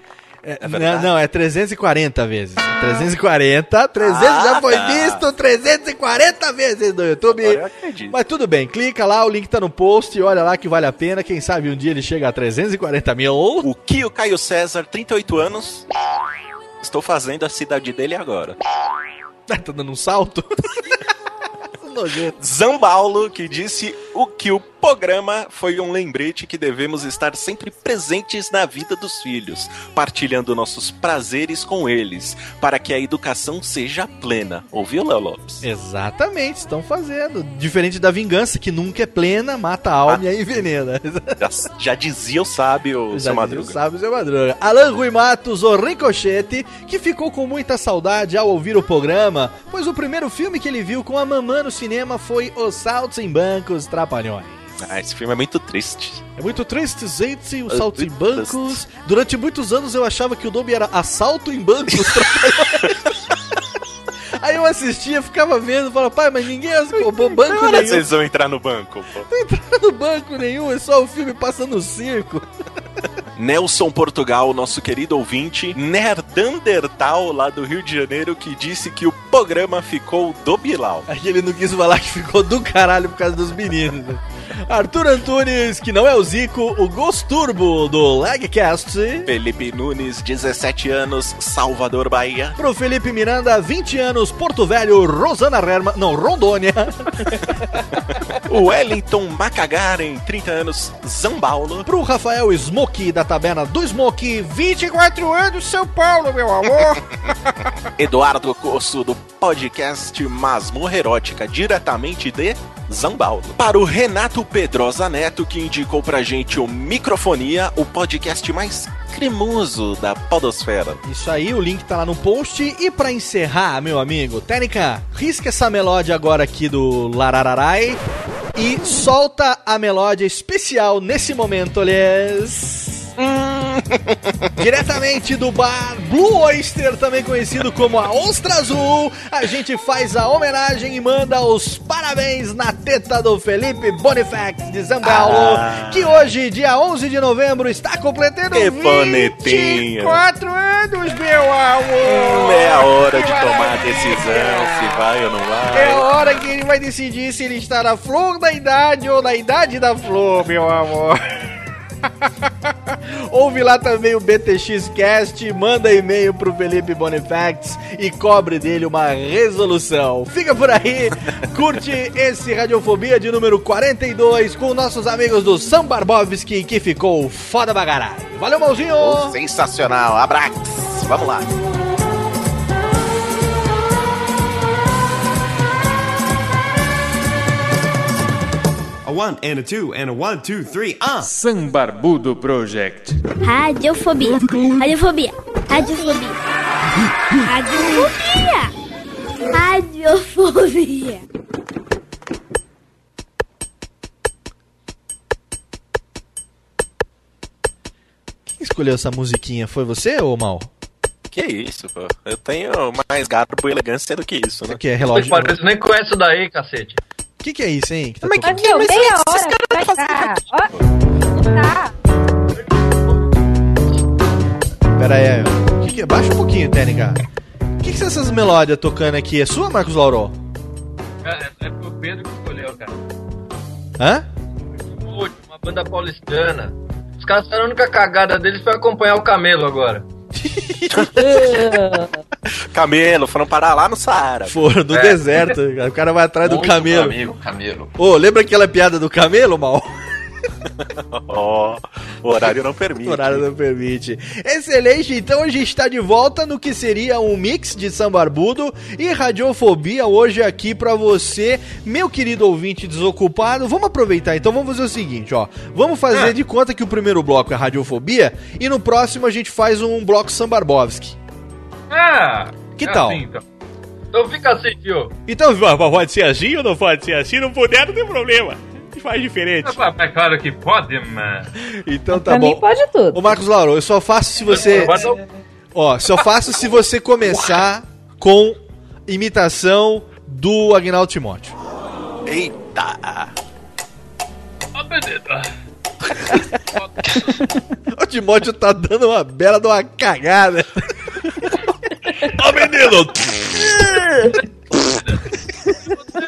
É, não, verdade? não, é 340 vezes. 340, 300 Ah, já foi visto 340 vezes no YouTube. Agora eu acredito. Mas tudo bem, clica lá, o link tá no post, olha lá que vale a pena. Quem sabe um dia ele chega a 340 mil. O Kio Caio César, 38 anos. Estou fazendo a cidade dele agora. Tá dando um salto? Zambaulo, que disse o que o programa foi um lembrete que devemos estar sempre presentes na vida dos filhos, partilhando nossos prazeres com eles, para que a educação seja plena. Ouviu, Léo Lopes? Exatamente, estão fazendo. Diferente da vingança, que nunca é plena, mata a alma e aí envenena. Já, já dizia o sábio, Já seu Madruga. dizia o sábio, seu Madruga. Alan Rui Matos, o Ricochete, que ficou com muita saudade ao ouvir o programa, pois o primeiro filme que ele viu com a mamã no cinema foi Os Saltos em Bancos Trapalhões. Ah, esse filme é muito triste. É muito triste, gente, os É saltos em bancos. Durante muitos anos eu achava que o nome era Assalto em Bancos. Aí eu assistia, ficava vendo, falava, pai, mas ninguém roubou banco Agora nenhum. vocês vão entrar no banco, pô. Não entrando no banco nenhum, é só o filme passa no circo. Nelson Portugal, nosso querido ouvinte, Nerdandertal, lá do Rio de Janeiro, que disse que o programa ficou do Bilal. Aí ele não quis falar que ficou do caralho por causa dos meninos. Arthur Antunes, que não é o Zico, o Ghost Turbo do Lagcast. Felipe Nunes, 17 anos, Salvador, Bahia. Pro Felipe Miranda, 20 anos, Porto Velho, Rosana Herma, não, Rondônia. O Wellington Macagaren, 30 anos, Zambaulo. Pro Rafael Smoke, da taberna do Smoke, 24 anos, São Paulo, meu amor. Eduardo Corso, do podcast Masmorra Erótica, diretamente de Zambaulo. Para o Renato Pedrosa Neto, que indicou pra gente o Microfonia, o podcast mais cremoso da podosfera. Isso aí, o link tá lá no post. E pra encerrar, meu amigo, Técnica, risca essa melódia agora aqui do Larararai e solta a melódia especial nesse momento, aliás. Diretamente do bar Blue Oyster, também conhecido como a Ostra Azul, a gente faz a homenagem e manda os parabéns na teta do Felipe Bonifax de São Paulo, Ah. que hoje, dia 11 de novembro, está completando Que bonitinho. 24 anos, meu amor! É a hora de tomar a decisão, se vai ou não vai. É a hora que ele vai decidir se ele está na flor da idade ou na idade da flor, meu amor. Ouve lá também o BTX Cast, manda e-mail pro Felipe Bonifax e cobre dele uma resolução. Fica por aí, curte esse Radiofobia de número 42 com nossos amigos do São Barbovski, que ficou foda bagará. Valeu, mãozinho! Oh, sensacional, abraço. Vamos lá. One and a two and a one, two, three, uh. Sambarbudo Project. Radiofobia. Radiofobia. Radiofobia. Radiofobia. Radiofobia. Quem escolheu essa musiquinha? Foi você ou Mal? Que isso, pô. Eu tenho mais garbo e elegância do que isso, né? Que é relógio. Parece nem conhece daí, cacete. O que, que é isso, hein? Que tá Mas, meu, meia hora vai dar. Ó, não tá. Pera aí, ó. Que que é? Baixa um pouquinho, Técnica. O que, que são essas melódias tocando aqui? É sua, Marcos Lauro? É, é pro Pedro que escolheu, cara. Hã? Uma banda paulistana. Os caras fizeram a única cagada deles foi acompanhar o Camelo agora. Camelo, foram parar lá no Saara. Foram do É. deserto. O cara vai atrás do Muito camelo. amigo, camelo. Ô, lembra aquela piada do camelo, mal? Ó, o horário não permite. O horário não permite. Excelente, então a gente está de volta no que seria um mix de sambarbudo e radiofobia hoje aqui pra você, meu querido ouvinte desocupado. Vamos aproveitar então, vamos fazer o seguinte, ó. Vamos fazer de conta que o primeiro bloco é radiofobia e no próximo a gente faz um bloco Sambarbovski. Ah! Que é tal? assim, então. então fica assim, tio. Então, Pode ser assim ou não pode ser assim? Não puder, não tem problema. Faz diferente. É claro que pode, mano. Então tá Pra bom. mim pode tudo. Ô Marcos Lauro, eu só faço se você. Ó, só faço se você começar com imitação do Agnaldo Timóteo. Eita! Ó, menino. O Timóteo tá dando uma bela de uma cagada. Ó, menino!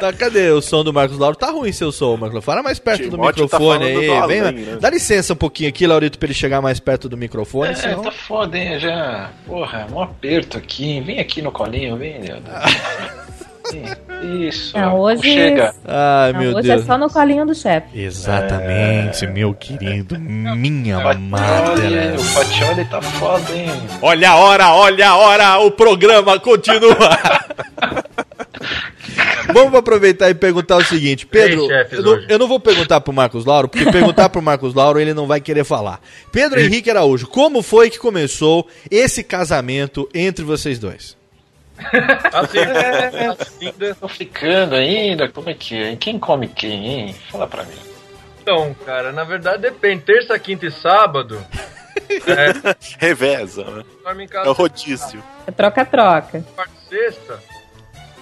Tá, cadê o som do Marcos Lauro? Tá ruim seu som, Marcos Lauro. Fala mais perto do Timóteo tá microfone falando aí. do Vem, além, né? Dá licença um pouquinho aqui, Laurito, pra ele chegar mais perto do microfone. É, senão... tá foda, hein? Já. Porra, um aperto aqui. Vem aqui no colinho, vem, Leandro. Vem, Isso. Não, ó, hoje, Chega. Ai, não, meu hoje Deus. é só no colinho do chefe. Exatamente, meu querido. Minha Olha, amada. o Fatioli tá foda, hein? Olha a hora, olha a hora, o programa continua. Vamos aproveitar e perguntar o seguinte, Pedro. Eu, não, eu não vou perguntar pro Marcos Lauro, porque perguntar pro Marcos Lauro ele não vai querer falar. Pedro Henrique Araújo, como foi que começou esse casamento entre vocês dois? Assim, assim, Tô ficando ainda? Como é que é? Quem come quem, hein? Fala pra mim. Então, cara, na verdade depende. Terça, quinta e sábado. É, Reveza, né? É o. É troca-troca. Quarta e sexta.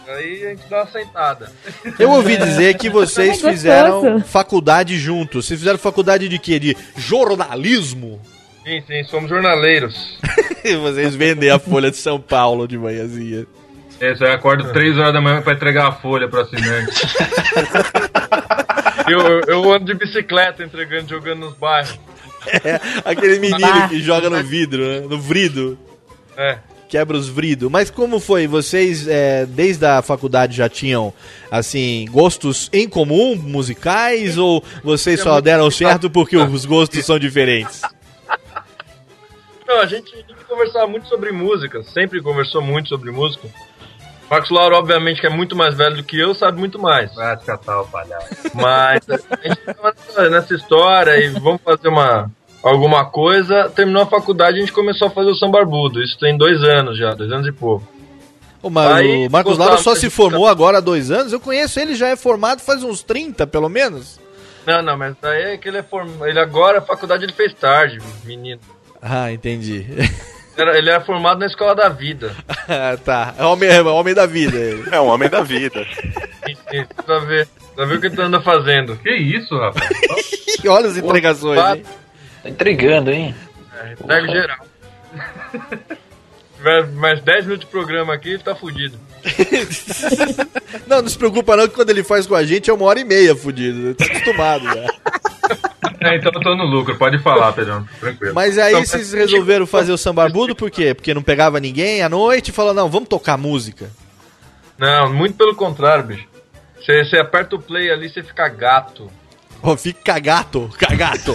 Aí a gente dá uma sentada. Eu ouvi dizer que vocês É fizeram faculdade juntos. Vocês fizeram faculdade de quê? De jornalismo? Sim, sim, somos jornaleiros. Vocês vendem a Folha de São Paulo de manhãzinha. Esse eu acordo 3 horas da manhã pra entregar a folha pro assinante. eu, eu- eu ando de bicicleta entregando, jogando nos bairros. É, aquele menino que joga no vidro, né? no vrido. É. Quebra os vridos. Mas como foi? Vocês, é, desde a faculdade, já tinham, assim, gostos em comum, musicais? Ou vocês só deram certo porque os gostos são diferentes? Não, a gente, a gente conversava muito sobre música, sempre conversou muito sobre música. Marcos Lauro, obviamente, que é muito mais velho do que eu, sabe muito mais. Ah, catar o palhaço. Mas a gente tava nessa- nessa história e vamos fazer uma, alguma coisa. Terminou a faculdade e a gente começou a fazer o sambarbudo. Isso tem dois anos já, dois anos e pouco. O, Mar- Aí, o Marcos Lauro só se formou agora há dois anos. Eu conheço ele, já é formado faz uns 30, pelo menos. Não, não, mas daí é que ele é form... Ele agora, a faculdade ele fez tarde, menino. Ah, entendi. Era- Ele era formado na escola da vida. Ah, tá, é homem, é homem da vida. ele. É um homem da vida. Sim, pra ver, pra ver o que ele anda fazendo. Que isso, rapaz? Olha as entregações, hein? Tá entregando, hein? É, entrega geral. Tiver mais 10 minutos de programa aqui, ele tá fudido. Não, não se preocupa não que quando ele faz com a gente é uma hora e meia fudido. Tá acostumado já. É, então eu tô no lucro, pode falar, Pedrão. Tranquilo. Mas aí Então, vocês resolveram fazer o sambarbudo por quê? Porque não pegava ninguém à noite e falou, não, vamos tocar música. Não, muito pelo contrário, bicho. Você você aperta o play ali, você fica gato. Ô, fica gato, cagato.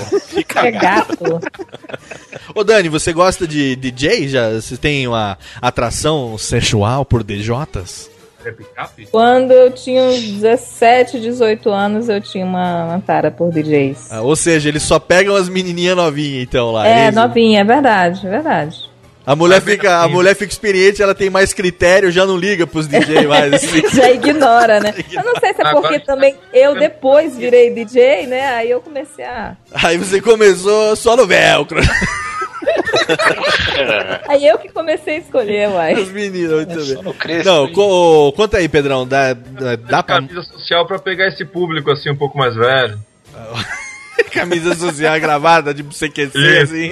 É gato. Ô Dani, você gosta de DJ? Já você tem uma atração sexual por DJs? É? Quando eu tinha uns 17, 18 anos, eu tinha uma, uma tara por DJs. Ah, ou seja, eles só pegam as menininhas novinhas então lá. é, isso? novinha, é verdade, é verdade. A mulher fica, a mulher fica experiente, ela tem mais critério, já não liga pros DJ mais. assim. Já ignora, né? Eu não sei se é porque também eu depois virei DJ, né? Aí eu comecei a. Aí você começou só no velcro. Aí eu que comecei a escolher, uai. Os meninos, muito bem. no Crespo, Não, co- conta aí, Pedrão. Dá, dá, dá pra. Camisa social pra pegar esse público assim um pouco mais velho. Camisa social gravada, tipo CQC, Isso. assim.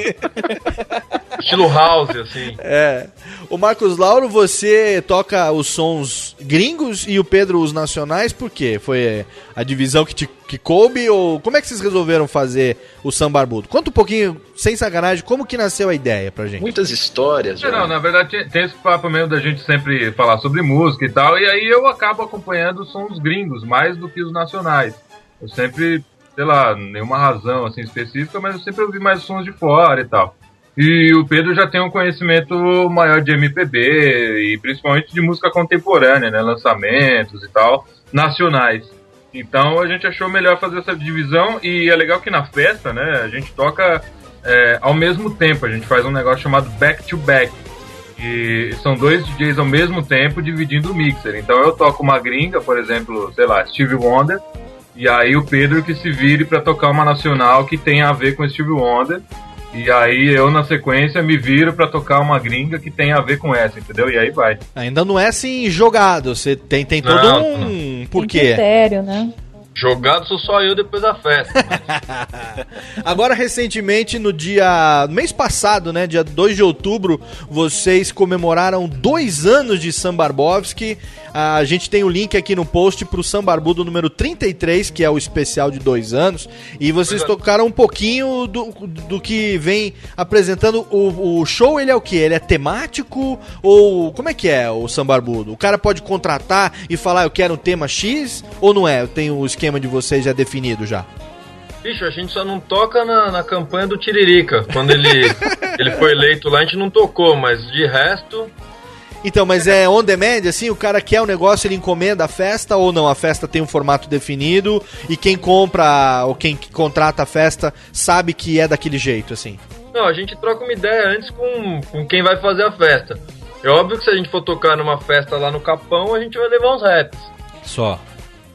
Estilo house, assim. É. O Marcos Lauro, você toca os sons gringos e o Pedro os nacionais, por quê? Foi a divisão que, te, que coube ou como é que vocês resolveram fazer o Samba Barbudo? Conta um pouquinho, sem sacanagem, como que nasceu a ideia pra gente. Muitas histórias, É, não, na verdade tem- tem esse papo mesmo da gente sempre falar sobre música e tal, e aí eu acabo acompanhando os sons gringos mais do que os nacionais. Eu sempre, sei lá, nenhuma razão assim específica, mas eu sempre ouvi mais sons de fora e tal. E o Pedro já tem um conhecimento maior de MPB e principalmente de música contemporânea, né, lançamentos e tal, nacionais. Então a gente achou melhor fazer essa divisão e é legal que na festa, né, a gente toca é, ao mesmo tempo, a gente faz um negócio chamado back to back. E são dois DJs ao mesmo tempo dividindo o mixer. Então eu toco uma gringa, por exemplo, sei lá, Stevie Wonder, e aí o Pedro que se vire pra tocar uma nacional que tem a ver com Stevie Wonder. E aí eu na sequência me viro pra tocar uma gringa que tem a ver com essa, entendeu? E aí vai. Ainda não é assim jogado, você tem, tem todo Não, um Tem porquê. critério, né? Jogado sou só eu depois da festa. Agora, recentemente, no dia. mês passado, né? Dia 2 de outubro, vocês comemoraram dois anos de Sam Barbovski. A gente tem o link aqui no post pro Sam Barbudo número 33, que é o especial de dois anos. E vocês tocaram um pouquinho do, do que vem apresentando. O, o show, ele é o quê? Ele é temático? Ou como é que é o Sam Barbudo? O cara pode contratar e falar, eu quero um tema X? Ou não é? Tem o esquema de vocês já definido já? Bicho, a gente só não toca na, na campanha do Tiririca. Quando ele, ele foi eleito lá, a gente não tocou, mas de resto. Então, mas é on demand, assim, o cara quer o negócio, ele encomenda a festa ou não? A festa tem um formato definido e quem compra ou quem contrata a festa sabe que é daquele jeito, assim. Não, a gente troca uma ideia antes com, com quem vai fazer a festa. É óbvio que se a gente for tocar numa festa lá no Capão, a gente vai levar uns raps. Só.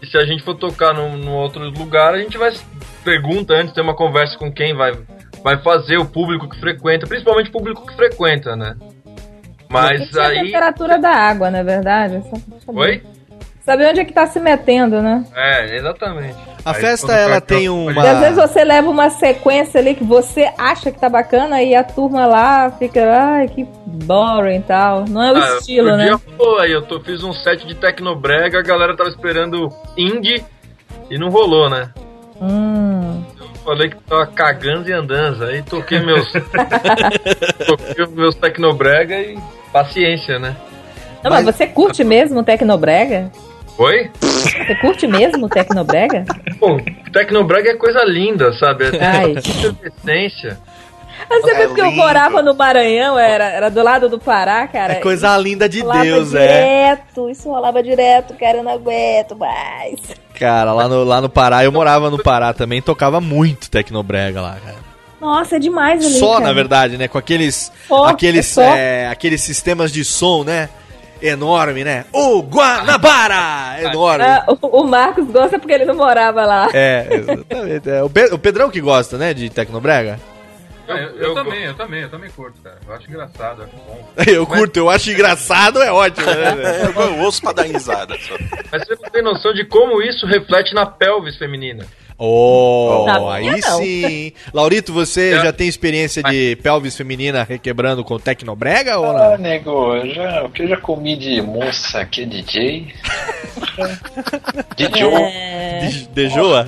E se a gente for tocar num, num outro lugar, a gente vai pergunta antes, tem uma conversa com quem vai, vai fazer, o público que frequenta, principalmente o público que frequenta, né? Mas Tem que ser a aí. temperatura da água, não é verdade? Oi? Saber onde é que tá se metendo, né? É, exatamente. A Aí festa, ela tem troca- uma- E às vezes você leva uma sequência ali que você acha que tá bacana e a turma lá fica, ai, que boring e tal. Não é o Ah, estilo, outro né? dia, pô, aí eu tô, fiz um set de Tecnobrega, a galera tava esperando indie e não rolou, né? Hum. Falei que tava cagando e andando, aí toquei meus. toquei meus Tecnobrega e paciência, né? Não, mas você curte mesmo o Tecnobrega? Oi? Você curte mesmo o Tecnobrega? Pô, Tecnobrega é coisa linda, sabe? Ai. É essência. Mas você É vê porque eu morava no Maranhão, era, era do lado do Pará, cara. É coisa linda de Deus, é. direto, isso rolava direto, cara, eu não aguento mais. Cara, lá no, lá no Pará, eu morava no Pará também, tocava muito Tecnobrega lá, cara. Nossa, é demais ali, Só, cara. na verdade, né? Com aqueles, Só, aqueles, é é, aqueles sistemas de som, né? Enorme, né? O Guanabara! Enorme. Ah, o, o Marcos gosta porque ele não morava lá. É, exatamente. É. O, Pe- o Pedrão que gosta, né, de Tecnobrega? Eu, eu também, eu também, eu também curto, cara. Eu acho engraçado, eu acho bom. Eu curto, eu acho engraçado, é ótimo, né? eu ouço pra dar risada. Só. Mas você não tem noção de como isso reflete na pelvis feminina. Oh, Na aí minha, sim. Laurito, você É. já tem experiência de pelvis feminina requebrando com Tecnobrega ou Ah, não? nego, eu já, o que eu já comi de moça que é DJ? de Joe.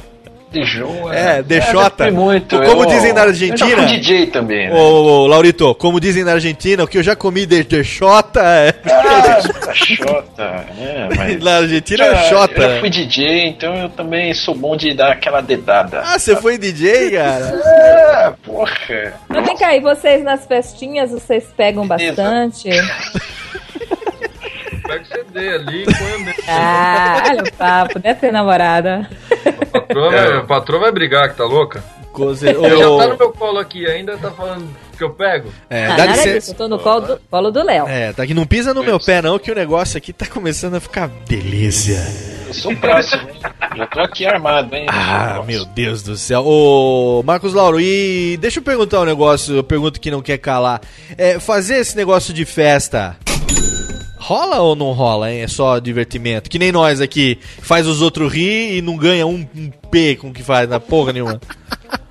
De, de Joa? De Joa. É, Deixota. comi muito. Como eu- dizem na Eu Argentina. fui DJ também, né? Ô, Laurito, como dizem na Argentina, o que eu já comi de, é. Ah, Xota, é, mas... Na Argentina Já- é Xota. Eu já fui DJ, então eu também sou bom de dar aquela dedada. Ah, você foi DJ, cara? É, porra. Mas vem cá, e vocês nas festinhas, vocês pegam bastante? Pega o CD ali e põe o. Ah, olha o papo, deve ter namorada. Patroa, vai, a patroa vai brigar, que tá louca? Coze... Ele já tá no meu colo aqui, ainda tá falando que eu pego? É, Ah, dá nada licença. disso, eu tô no colo do, colo do Léo. É, tá aqui, não pisa no meu pé não, que o negócio aqui tá começando a ficar delícia. Eu sou próximo, hein? Já tô aqui armado, hein? Ah, meu Deus do céu. Ô, Marcos Lauro, e deixa eu perguntar um negócio, eu pergunto que não quer calar. É, fazer esse negócio de festa. Rola ou não rola, hein? É só divertimento. Que nem nós aqui, faz os outros rir e não ganha um, um P com o que faz na porra nenhuma.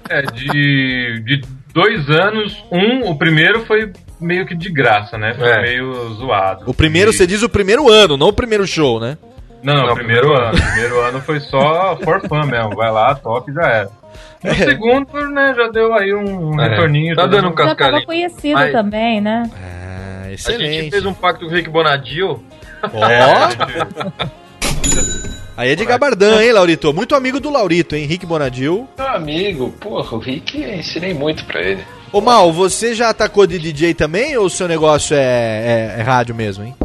É, de, de dois anos, um, o primeiro foi meio que de graça, né? Foi É. meio zoado. O primeiro, você diz o primeiro ano, não o primeiro show, né? Não, não, Não, primeiro primeiro ano. primeiro ano foi só for fun mesmo. Vai lá, top já era. No segundo, né, já deu aí um É. retorninho. Tá dando um mundo- Já tava conhecido Mas- também, né? Ah, A gente fez um pacto com o Rick Bonadil. Ó. Aí é de gabardão, hein, Laurito? Muito amigo do Laurito, hein? Henrique Bonadil. Meu amigo, porra, o Rick, eu ensinei muito pra ele. Ô, Mal, você já atacou de DJ também ou o seu negócio é, é- é rádio mesmo, hein?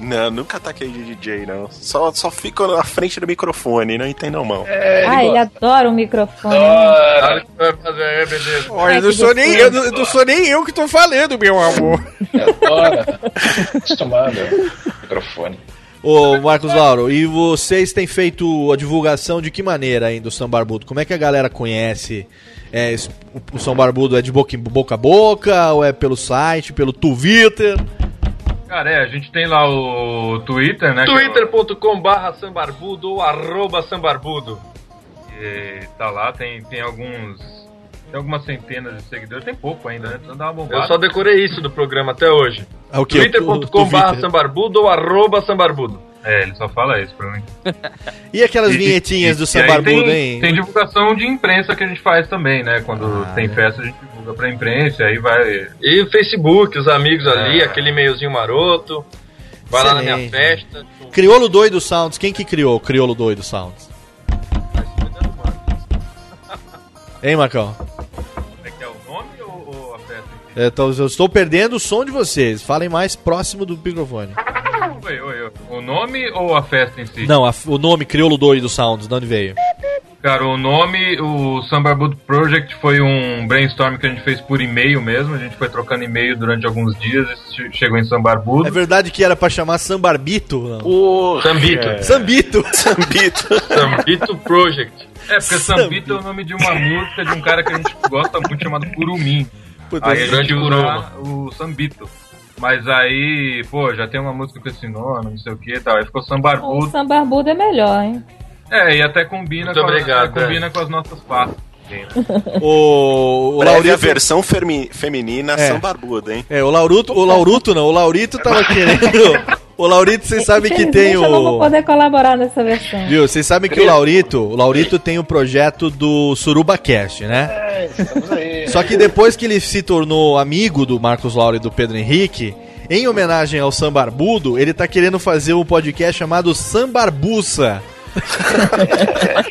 Não, nunca ataquei de DJ, não. Só, só fico na frente do microfone, não entendam mal. ah, ele adora o microfone. Olha o que vai fazer aí, beleza. Olha, Ai, não sou, nem, eu, não- não sou nem eu que tô falando, meu amor. Adora. Acostumado microfone. Ô, Marcos Lauro, e vocês têm feito a divulgação de que maneira aí do São Barbudo? Como é que a galera conhece? É, o, São Barbudo é de boca, em boca a boca ou é pelo site, pelo Twitter? Cara, é, a gente tem lá o Twitter, né? é twitter.com barra sambarbudo ou arroba sambarbudo. E tá lá, tem, tem alguns. Tem algumas centenas de seguidores, tem pouco ainda, né? Precisa dar uma bombada. Eu só decorei isso do programa até hoje. É o quê? twitter.com barra sambarbudo ou arroba sambarbudo. É, ele só fala isso pra mim. E aquelas E- vinhetinhas e- do e São aí Barbudo, tem, hein? Tem divulgação de imprensa que a gente faz também, né? Quando Ah, tem né? festa, a gente divulga pra imprensa, aí vai. E o Facebook, os amigos ali, É. aquele e-mailzinho maroto. Vai lá na minha Excelente. festa. Criolo Doido Sounds, quem que criou o Criolo Doido Sounds? Hein, Marcão? É que é o nome ou, ou a festa? Eu, tô- eu estou perdendo o som de vocês. Falem mais próximo do microfone. Oi, oi, oi. O nome ou a festa em si? Não, a- o nome Criolo Doido Sounds, de onde veio? Cara, o nome, o Sambarbudo Project foi um brainstorm que a gente fez por e-mail mesmo. A gente foi trocando e-mail durante alguns dias e che- chegou em Sambarbudo. É verdade que era pra chamar Sambarbito? Não. Porra. Sambito. É. Sambito. Sambito. Sambito Project. É, porque Sambito é o nome de uma música de um cara que a gente gosta muito chamado Curumim. Puta, aí a gente usa o Sambito. Mas aí, pô, já tem uma música com esse nome, não sei o que e tal. Aí ficou Sambarbudo. O sambarbudo é melhor, hein? É, e até combina, Muito com, obrigado, até combina com as nossas faces. O, o Breve a Laurito... versão fermi- feminina É. sambarbuda, hein? É, o Lauruto, o Lauruto não, o Laurito tava querendo... O Laurito, vocês sabem que tem Infelizmente, Eu não vou o... poder colaborar nessa versão. Viu, vocês sabem que o Laurito, o Laurito tem o projeto do SurubaCast, né? É, estamos aí. Só que depois que ele se tornou amigo do Marcos Lauro e do Pedro Henrique, em homenagem ao Sambarbudo, ele tá querendo fazer um podcast chamado Sambarbuça.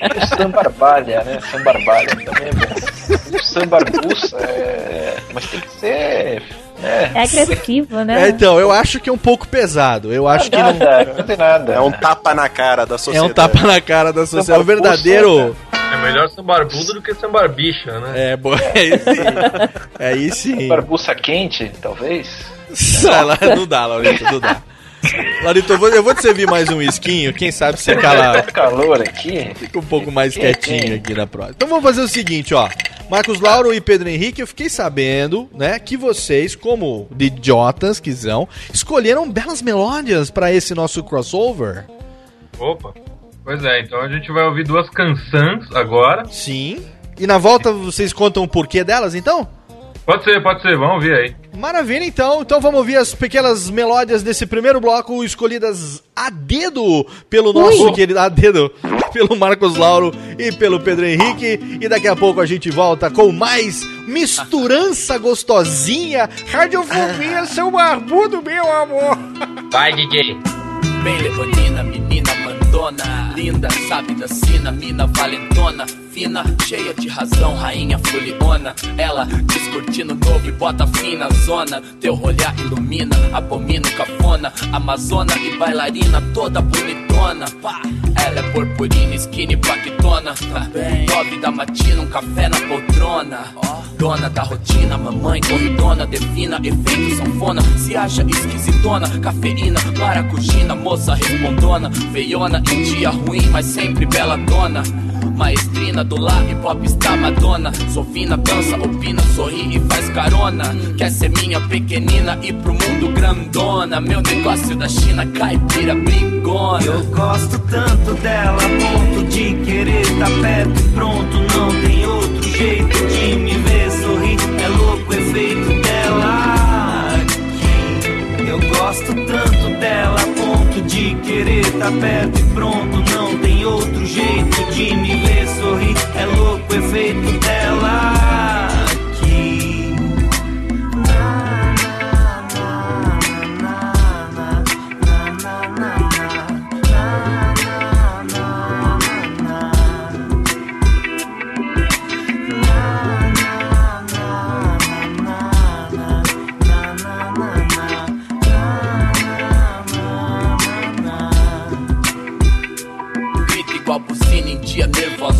É, o Sambarbalha, né? Sambarbalha também é bom. O Sambarbuça é. Mas tem que ser. né? É agressivo, né? É, então, eu acho que é um pouco pesado. Eu acho que não. Nada, não tem nada. É um tapa na cara da É sociedade. um tapa na cara da sociedade. É o verdadeiro. É melhor sambarbudo do que sambarbicha, né? É, bom, aí sim. Aí sim. Sambarbuça quente, talvez? Sai lá, não dá, Laurito, não dá. Laurito, eu vou, eu vou te servir mais um esquinho, quem sabe você cala, Tá calor aqui. fica um pouco mais quietinho tem? aqui na próxima. Então vamos fazer o seguinte, ó. Marcos Lauro e Pedro Henrique, eu fiquei sabendo, né, que vocês, como de idiotas que são, escolheram belas melódias pra esse nosso crossover. Opa. Pois é, então a gente vai ouvir duas canções agora. Sim. E na volta vocês contam o porquê delas, então? Pode ser, pode ser, vamos ouvir aí. Maravilha, então. Então vamos ouvir as pequenas melódias desse primeiro bloco escolhidas a dedo pelo nosso Ui. querido. A dedo pelo Marcos Lauro e pelo Pedro Henrique. E daqui a pouco a gente volta com mais misturança gostosinha. Radiofobia, seu barbudo, meu amor. Vai, DJ. Bem leonina, menina mandona Linda, sabe da sina, mina valentona Fina, cheia de razão, rainha foliona. Ela descortina o novo e bota fim na zona. Teu olhar ilumina, abomina o cafona. Amazona e bailarina, toda bonitona. Pá. Ela é purpurina, skinny, plaquetona Também Nove da matina, um café na poltrona. Dona da rotina, mamãe corridona Defina, efeito sanfona. Se acha esquisitona, cafeína, maracujina Moça respondona, feiona em dia ruim, mas sempre bela dona. Maestrina do lá e pop está Madonna. Sou fina, dança, opina, sorri e faz carona. Quer ser minha pequenina e pro mundo grandona. Meu negócio da China, caipira, brigona. Eu gosto tanto dela, ponto de querer tá perto e pronto. Não tem outro jeito de me ver sorrir. É louco o efeito dela aqui. Eu gosto tanto dela, ponto de querer tá perto e pronto. Outro jeito de me ver sorrir. É louco o efeito dela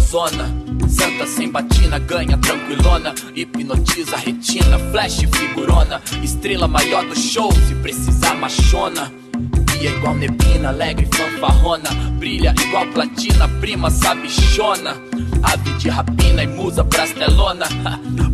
nervosona. Santa sem batina, ganha tranquilona. Hipnotiza retina, flash figurona. Estrela maior do show, se precisar machona. Via igual neblina, alegre fanfarrona. Brilha igual platina, prima sabichona. Ave de rapina e musa brastelona.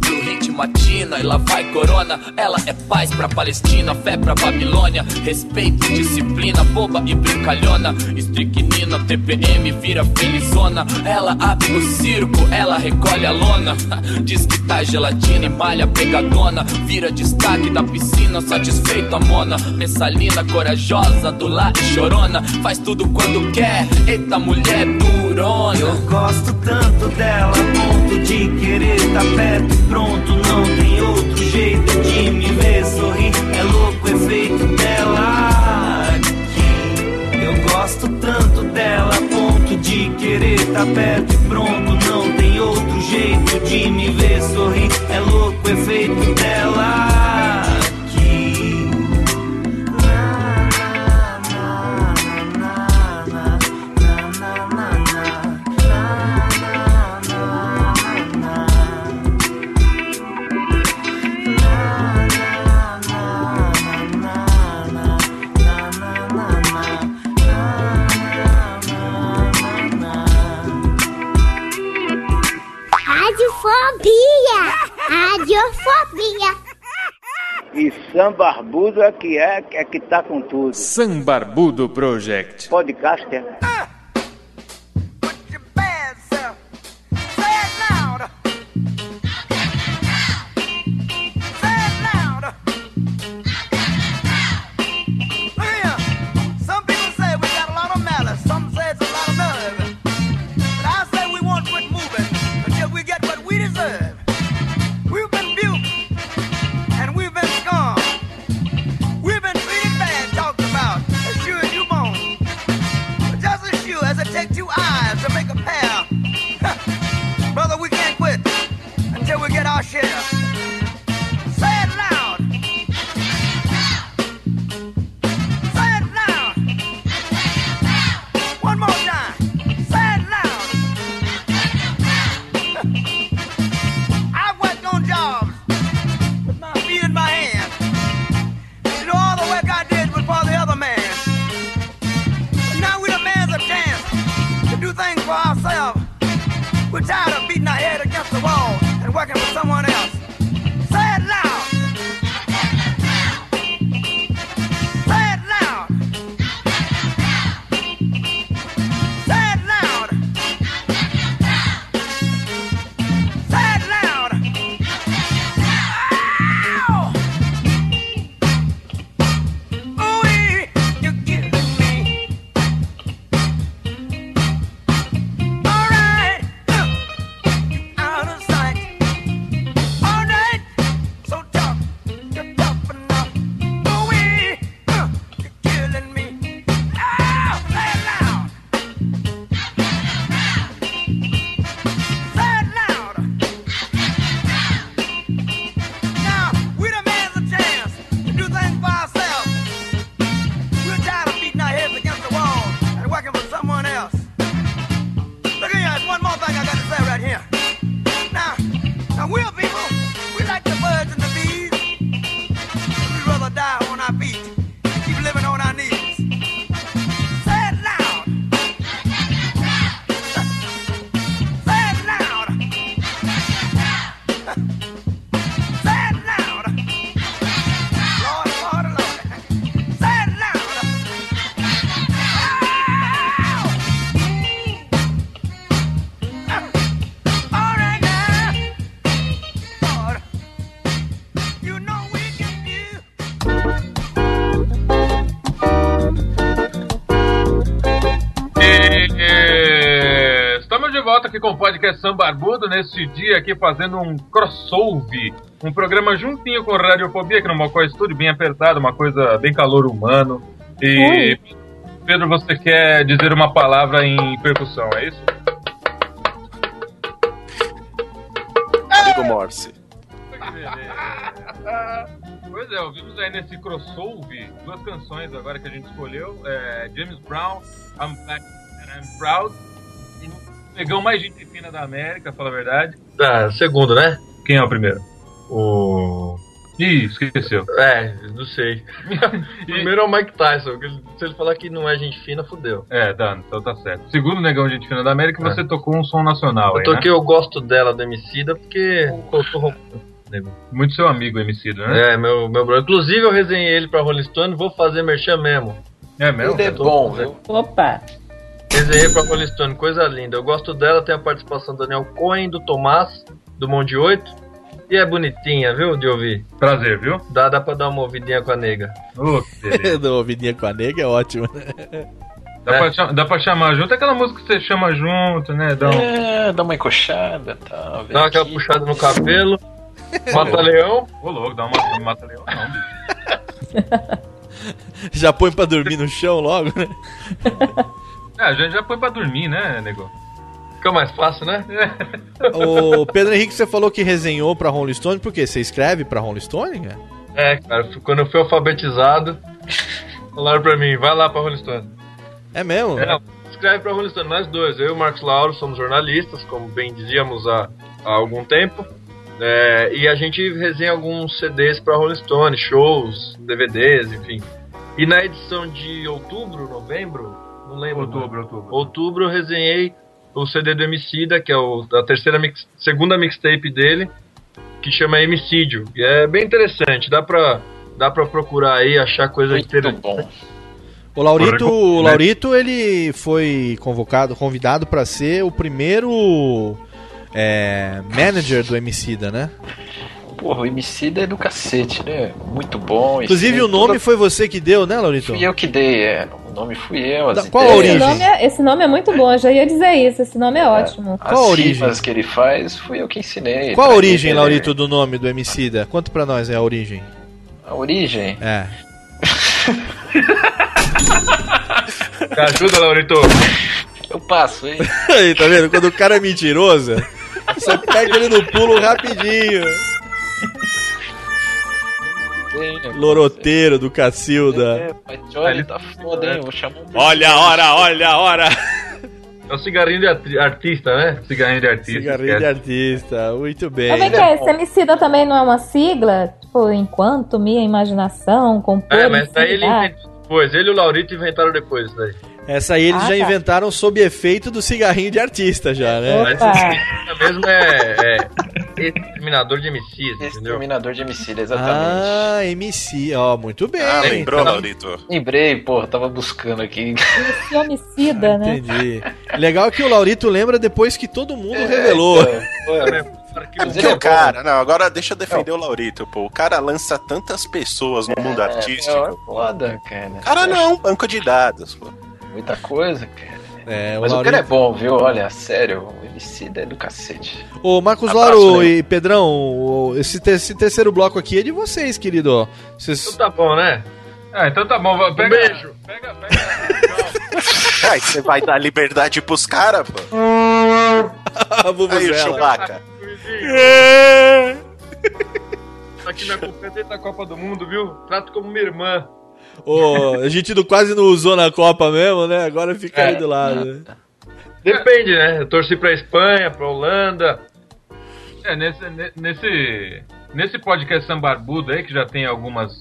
Pro hit matina, e lá vai corona. Ela é paz pra Palestina, fé pra Babilônia. Respeito, disciplina, boba e brincalhona. Estricnina, TPM vira felizona. Ela abre o circo, ela recolhe a lona. Diz que tá gelatina e malha pegadona. Vira destaque da piscina, satisfeito a mona. Messalina corajosa, do lá e chorona. Faz tudo quando quer, eita mulher durona. Eu gosto tanto dela, a ponto de querer tá perto pronto. Não tem outro jeito de me ver sorrir. É louco o efeito dela aqui. Eu gosto tanto dela, ponto de querer tá perto pronto. Não tem outro jeito de me ver sorrir. É louco o efeito dela Sam Barbudo é que é, é que tá com tudo. Sam Barbudo Project. Podcast é? Take two eyes to make a pair. Aqui com o podcast São Barbudo, neste dia aqui fazendo um crossover, um programa juntinho com Radiofobia, aqui no Mocó Estúdio, bem apertado, uma coisa bem calor humano. E, Pedro, você quer dizer uma palavra em percussão, é isso? Amigo Morse. Pois é, ouvimos aí nesse crossover duas canções agora que a gente escolheu. É, James Brown, I'm Black and I'm Proud. O negão mais gente fina da América, fala a verdade. Ah, segundo, né? Quem é o primeiro? O. Ih, esqueceu. É, não sei. Primeiro é o Mike Tyson, se ele falar que não é gente fina, fudeu. É, tá, então tá certo. Segundo negão gente fina da América, você tocou um som nacional Eu aí, toquei, né? eu gosto dela, do Emicida, porque. Muito seu amigo, Emicida, né? É, meu, meu brother. Inclusive, eu resenhei ele pra Rolling Stone, vou fazer merchan mesmo. É mesmo? Ele é bom, viu? Opa. Resenhei pra Rolling Stone, coisa linda. Eu gosto dela, tem a participação do Daniel Cohen, do Tomás, do Monte 8. E é bonitinha, viu, de ouvir. Prazer, viu? Dá, dá pra dar uma ouvidinha com a nega. Que beleza. Do ouvidinha com a nega é ótimo. Dá, pra cham- dá pra chamar junto aquela música que você chama junto, né? Dá um- É, dá uma encoxada e tal. vem Dá aquela puxada no cabelo. Mata leão. Ô, louco, dá uma mata leão, não, bicho. Já põe pra dormir no chão logo, né? É, a gente já põe pra dormir, né, nego? Fica mais fácil, né? O Pedro Henrique, você falou que resenhou pra Rolling Stone, por quê? Você escreve pra Rolling Stone? cara? É, cara, quando eu fui alfabetizado, falaram pra mim, vai lá pra Rolling Stone. É mesmo? É, escreve pra Rolling Stone, nós dois, eu e o Marcos Lauro somos jornalistas, como bem dizíamos há, há algum tempo. É, e a gente resenha alguns CDs pra Rolling Stone, shows, DVDs, enfim. E na edição de outubro, novembro, não lembro. Outubro, outubro. Outubro eu resenhei o CD do Emicida, que é o, a terceira mix, segunda mixtape dele, que chama Emicídio. E é bem interessante, dá pra, dá pra procurar aí, achar coisa interessante. bom. O Laurito, o? Laurito, ele foi convocado, convidado pra ser o primeiro é, manager do Emicida, né? Porra, o Emicida é do cacete, né? Muito bom. Inclusive o nome tudo- foi você que deu, né, Laurito? Fui eu que dei, é. O nome fui eu. As Da- qual a ideias, origem? Esse nome, é, esse nome é muito bom, eu já ia dizer isso. Esse nome é ótimo. As Qual a origem? rimas que ele faz, fui eu que ensinei. Qual a origem, ele- Laurito, do nome do Emicida? Conta pra nós é a origem. A origem? É. Me ajuda, Laurito. Eu passo, hein? Aí, tá vendo? Quando o cara é mentiroso, você pega ele no pulo rapidinho. Loroteiro do Cacilda. Mas Johnny tá foda, hein? Vou chamar um Olha a hora, olha a hora. É o cigarrinho de artista, né? Cigarrinho de artista. Cigarrinho de artista, muito bem. Mas vem cá, esse Emicida também não é uma sigla? Tipo, enquanto minha imaginação compor É, mas daí ele inventou depois. Ele e o Laurito inventaram depois isso daí. Essa aí eles Ah, já tá. inventaram sob efeito do cigarrinho de artista já, né? Mas esse mesmo é, é exterminador de MCs, entendeu? Exterminador de Emicida, exatamente. Ah, MC, ó, muito bem. Ah, lembrou, Então, Laurito? Lembrei, porra, tava buscando aqui. Esse homicida, né? Entendi. Legal que o Laurito lembra depois que todo mundo revelou. Porque o cara, não, agora deixa eu defender o Laurito, pô. O cara lança tantas pessoas no mundo É, artístico. foda, cara. Cara, não, banco de dados, pô. Muita coisa, cara. É, Mas o, Laurito- cara é bom, viu? Olha, sério, o Emicida é do cacete. Ô, Marcos Abraço, Lauro né? e Pedrão, o- esse, te- esse terceiro bloco aqui é de vocês, querido. Vocês... Então tá bom, né? Ah, então tá bom. Pega, beijo. Pega, pega. Aí você vai dar liberdade pros caras, pô. Aí o. Chewbacca. Tá aqui na competência da Copa do Mundo, viu? Trato como minha irmã. Ô, a gente quase não usou na Copa mesmo, né? Agora fica aí do lado. Depende, né? Eu torci pra Espanha, pra Holanda. É, nesse, ne- nesse, nesse podcast Sambarbudo aí, que já tem algumas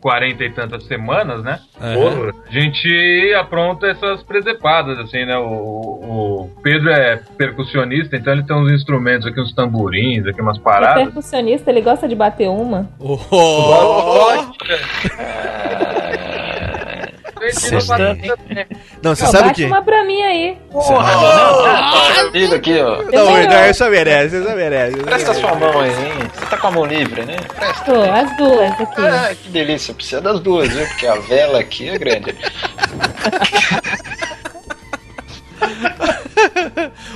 40 e tantas semanas, né? Porra. A gente apronta essas presepadas, assim, né? O, o Pedro é percussionista, então ele tem uns instrumentos aqui, uns tamborins, aqui, umas É paradas. percussionista, ele gosta de bater uma. Oh, Não, você sabe o que? uma pra mim aí. Liga aqui, ó. Não, não, essa merece, essa merece. Presta merece. sua mão aí, hein? Você tá com a mão livre, né? Presta. Tô, as duas aqui. Ah, que delícia. Precisa das duas, viu? Porque a vela aqui é grande.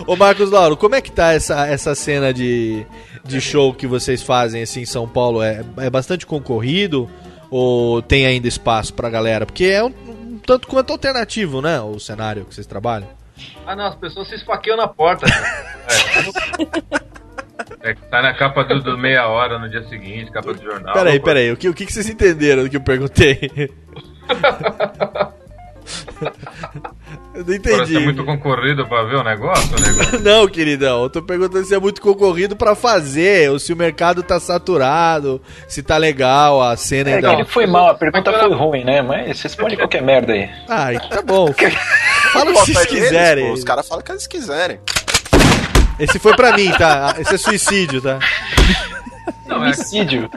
Ô Marcos Lauro, como é que tá essa, essa cena de, de show que vocês fazem assim em São Paulo? É, é bastante concorrido ou tem ainda espaço pra galera? Porque é um tanto quanto alternativo, né? O cenário que vocês trabalham. Ah, não, as pessoas se esfaqueiam na porta. cara. É que tá na capa do, do meia hora no dia seguinte, capa do jornal. Peraí, peraí, o que, o que vocês entenderam do que eu perguntei? eu não entendi. Parece muito concorrido pra ver o negócio, nego. Não, queridão, eu tô perguntando se é muito concorrido pra fazer, ou se o mercado tá saturado, se tá legal a cena É que ainda. ele foi mal, a pergunta foi ruim, né? Mas vocês podem qualquer merda aí. Ah, tá bom. Fala o que vocês eles, quiserem. pô, Os caras falam o que eles quiserem. Esse foi pra mim, tá? Esse é suicídio, tá? Não, é, Homicídio.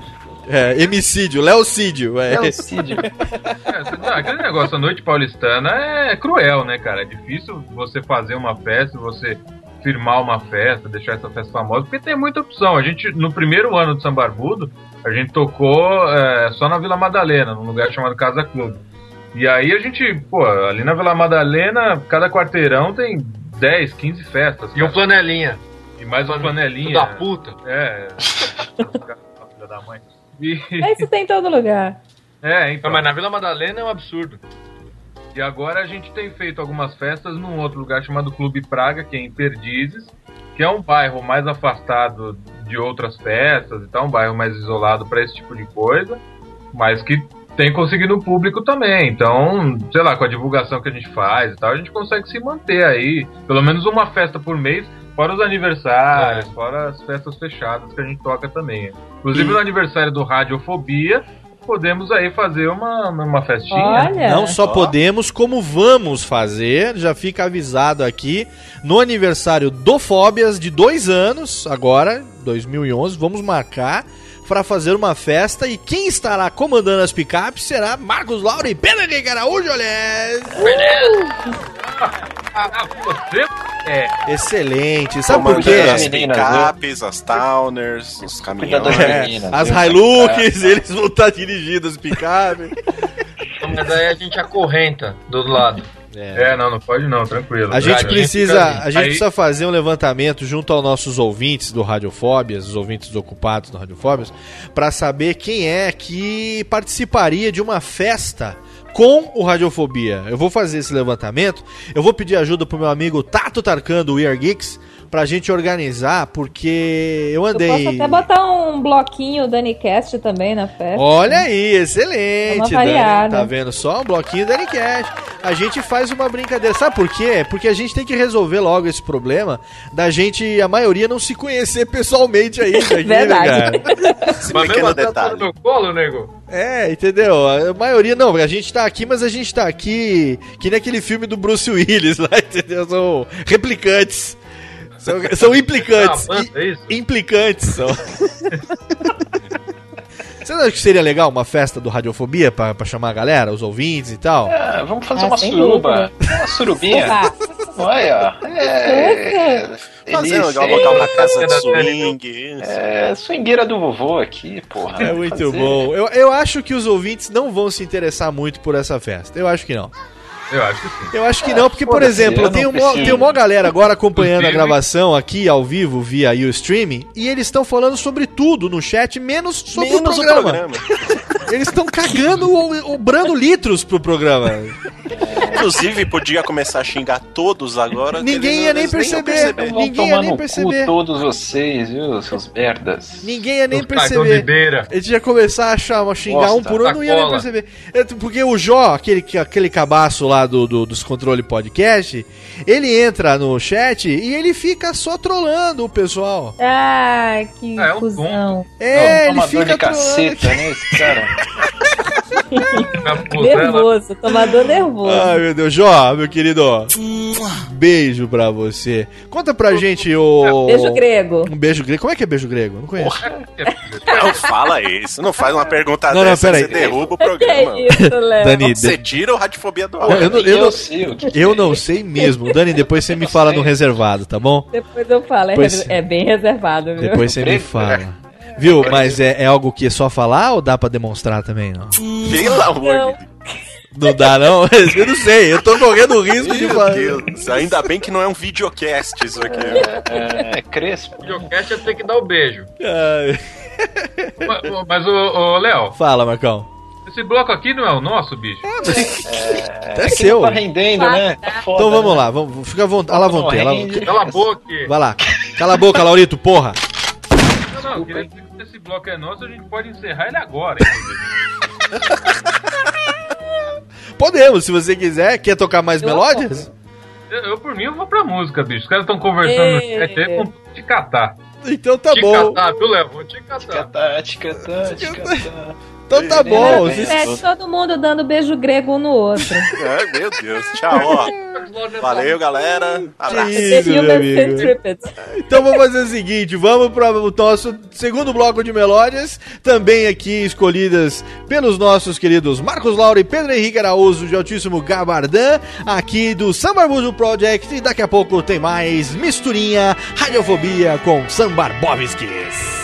É, emicídio, Leocídio. É. Leocídio. é, não, aquele negócio, a noite paulistana é cruel, né, cara? É difícil você fazer uma festa, você firmar uma festa, deixar essa festa famosa, porque tem muita opção. A gente, no primeiro ano do Sambarbudo, a gente tocou é, só na Vila Madalena, num lugar chamado Casa Clube. E aí a gente, pô, ali na Vila Madalena, cada quarteirão tem 10, 15 festas. E um flanelinha. E mais uma panelinha. Da puta. É. Filha da mãe. E, Mas isso tem em todo lugar. é, então. Não, mas na Vila Madalena é um absurdo. E agora a gente tem feito algumas festas num outro lugar chamado Clube Praga, que é em Perdizes, que é um bairro mais afastado de outras festas e tal, um bairro mais isolado para esse tipo de coisa, mas que tem conseguido um público também. Então, sei lá, com a divulgação que a gente faz e tal, a gente consegue se manter aí, pelo menos uma festa por mês, fora os aniversários, fora as festas fechadas que a gente toca também. Inclusive E- no aniversário do Radiofobia, podemos aí fazer uma, uma festinha. Olha. Não só podemos, como vamos fazer. Já fica avisado aqui. No aniversário do Fóbias de dois anos, agora, 2011, vamos marcar para fazer uma festa. E quem estará comandando as picapes será Marcos Lauro e Pedro Henrique Araújo, olha! Você é. Excelente. Sabe por quê? As picapes, as towners, os caminhões. É, as? Hilux, eles vão estar dirigindo as picapes. Mas aí a gente acorrenta do outro lado. É, não, não pode não, tranquilo. A gente precisa, a gente Aí- precisa fazer um levantamento junto aos nossos ouvintes do Radiofóbias, os ouvintes ocupados do Radiofóbias, para saber quem é que participaria de uma festa com o Radiofobia. Eu vou fazer esse levantamento. Eu vou pedir ajuda pro meu amigo Tato Tarkan do We Are Geeks pra gente organizar, porque eu Eu andei posso até botar um bloquinho DaniCast também na festa. Olha aí, excelente. Uma Dani. Tá vendo só? Um bloquinho da Cash. A gente faz uma brincadeira. Sabe por quê? Porque a gente tem que resolver logo esse problema da gente, a maioria, não se conhecer pessoalmente ainda. Aqui, né, Verdade. cara? Esse Mas pequeno tá detalhe. no meu colo, nego. É, entendeu? A maioria não, a gente tá aqui, mas a gente tá aqui que nem aquele filme do Bruce Willis lá, entendeu? São replicantes. São, são implicantes. Ah, banda, é implicantes são. Você não acha que seria legal uma festa do Radiofobia pra, pra chamar a galera, os ouvintes e tal? É, vamos fazer Ah, uma suruba. Uma surubinha. Olha, é. Fazer delícia, um hein? local na casa de da swing. isso. É, swingueira do vovô aqui, porra. É muito Fazer. bom. Eu, eu acho que os ouvintes não vão se interessar muito por essa festa. Eu acho que não. Eu acho que sim. Eu acho que não, porque, por exemplo, eu tem, uma, tem uma galera agora acompanhando a gravação aqui ao vivo via Ustream e eles estão falando sobre tudo no chat, menos sobre Menos o programa. Eles estão cagando o, o brando litros pro programa. Inclusive, podia começar a xingar todos agora. Ninguém ia nem perceber. Vão Ninguém ia nem perceber. todos vocês, viu, seus merdas. Ninguém ia nem perceber. gente ia começar a achar, a xingar um por um, não ia nem perceber. Porque o Jó, aquele, aquele cabaço lá do, do- dos controle podcast, ele entra no chat e ele fica só trolando o pessoal. ah, que Ah, é um cuzão. É, ele Tomador fica de caceta, trolando. né, esse cara? Nervoso, tomador nervoso. Ai, meu Deus. Jó, meu querido, beijo pra você. Conta pra gente o... Beijo grego. Um beijo grego. Como é que é beijo grego? Não conheço. Não fala isso. Não faz uma pergunta Não, não, dessa, peraí. você derruba o Que programa. isso, Léo? Dani, Você tira o radiofobia do ar. Eu não- eu não- sei o que eu é não sei mesmo. Dani, depois você me fala no reservado, tá bom? Depois eu falo, é, Pois- é bem reservado, viu? Depois você me Grego, fala. Viu? Mas é, é algo que é só falar ou dá pra demonstrar também? Não? Pelo amor Não. de Deus. Não dá, não? Eu não sei, eu tô correndo o risco de Meu falar. Deus, ainda bem que não é um videocast isso aqui. É, crespo. O videocast é ter que dar o beijo. Ai. Mas, mas ô, ô, Léo, Fala, Marcão. esse bloco aqui não é o nosso, bicho? É, que seu. não tá rendendo, né? Tá foda, Então vamos né? lá, vamos, fica à vontade. Vão ter. Cala a boca. Vai lá. Cala a boca, Laurito, porra. Não, não, queria que se esse bloco é nosso, a gente pode encerrar ele agora. Podemos, se você quiser. Quer tocar mais melódias? eu, eu, por mim, eu vou pra música, bicho. Os caras estão conversando no É. chat aí com te catar. Então tá te bom. catar, viu, Léo? Vou te catar. Ticatá, ticatá, ticatá. Então tá bom. É, todo mundo dando beijo grego um no outro. Ai, meu Deus. Tchau, ó. Valeu, galera. Abraço. Isso, meu Human amigo. Então vamos fazer o seguinte, vamos para o nosso segundo bloco de melódias, também aqui escolhidas pelos nossos queridos Marcos Laura e Pedro Henrique Araújo de Altíssimo Gabardã, aqui do Sambarbujo Project, e daqui a pouco tem mais misturinha, radiofobia com Sambarbovskis.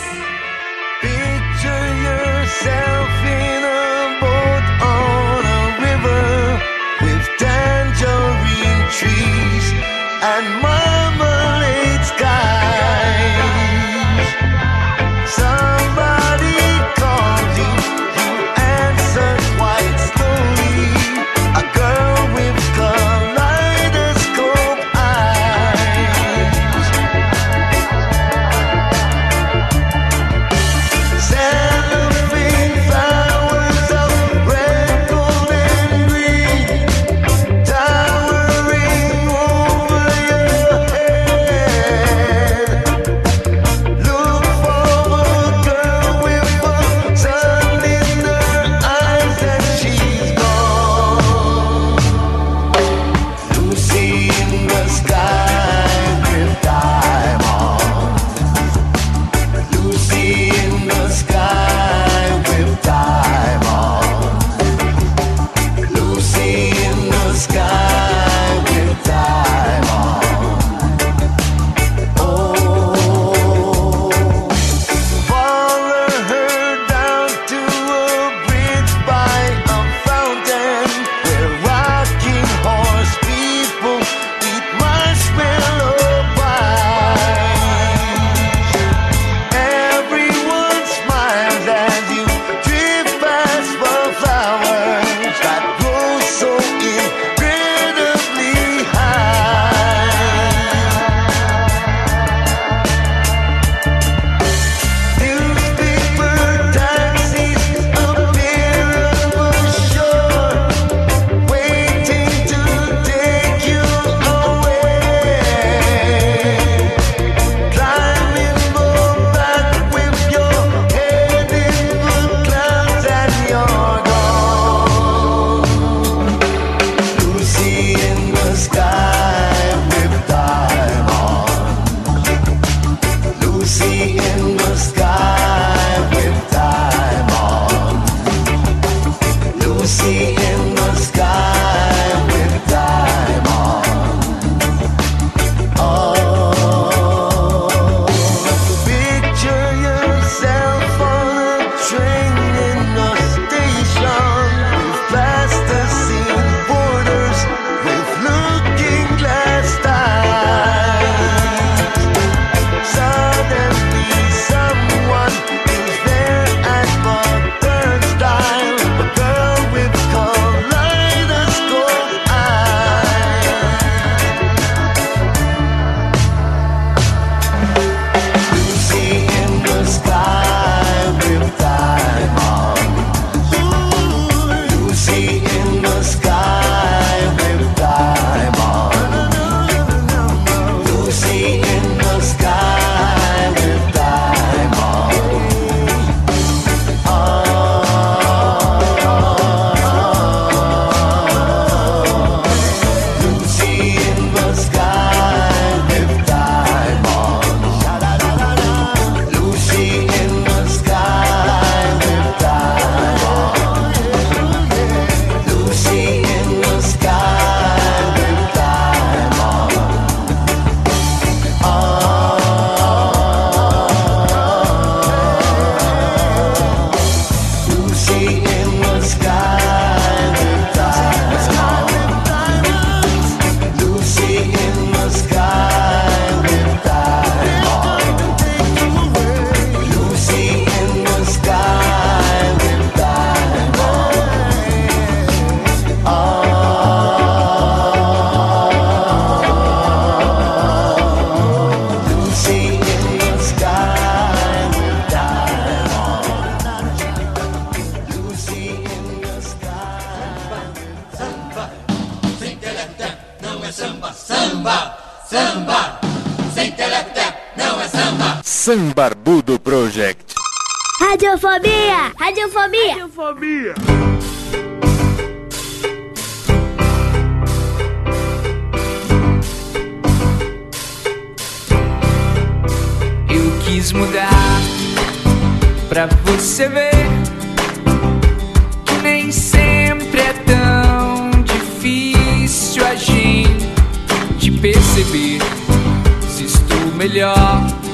Quis mudar pra você ver que nem sempre é tão difícil a gente perceber se estou melhor.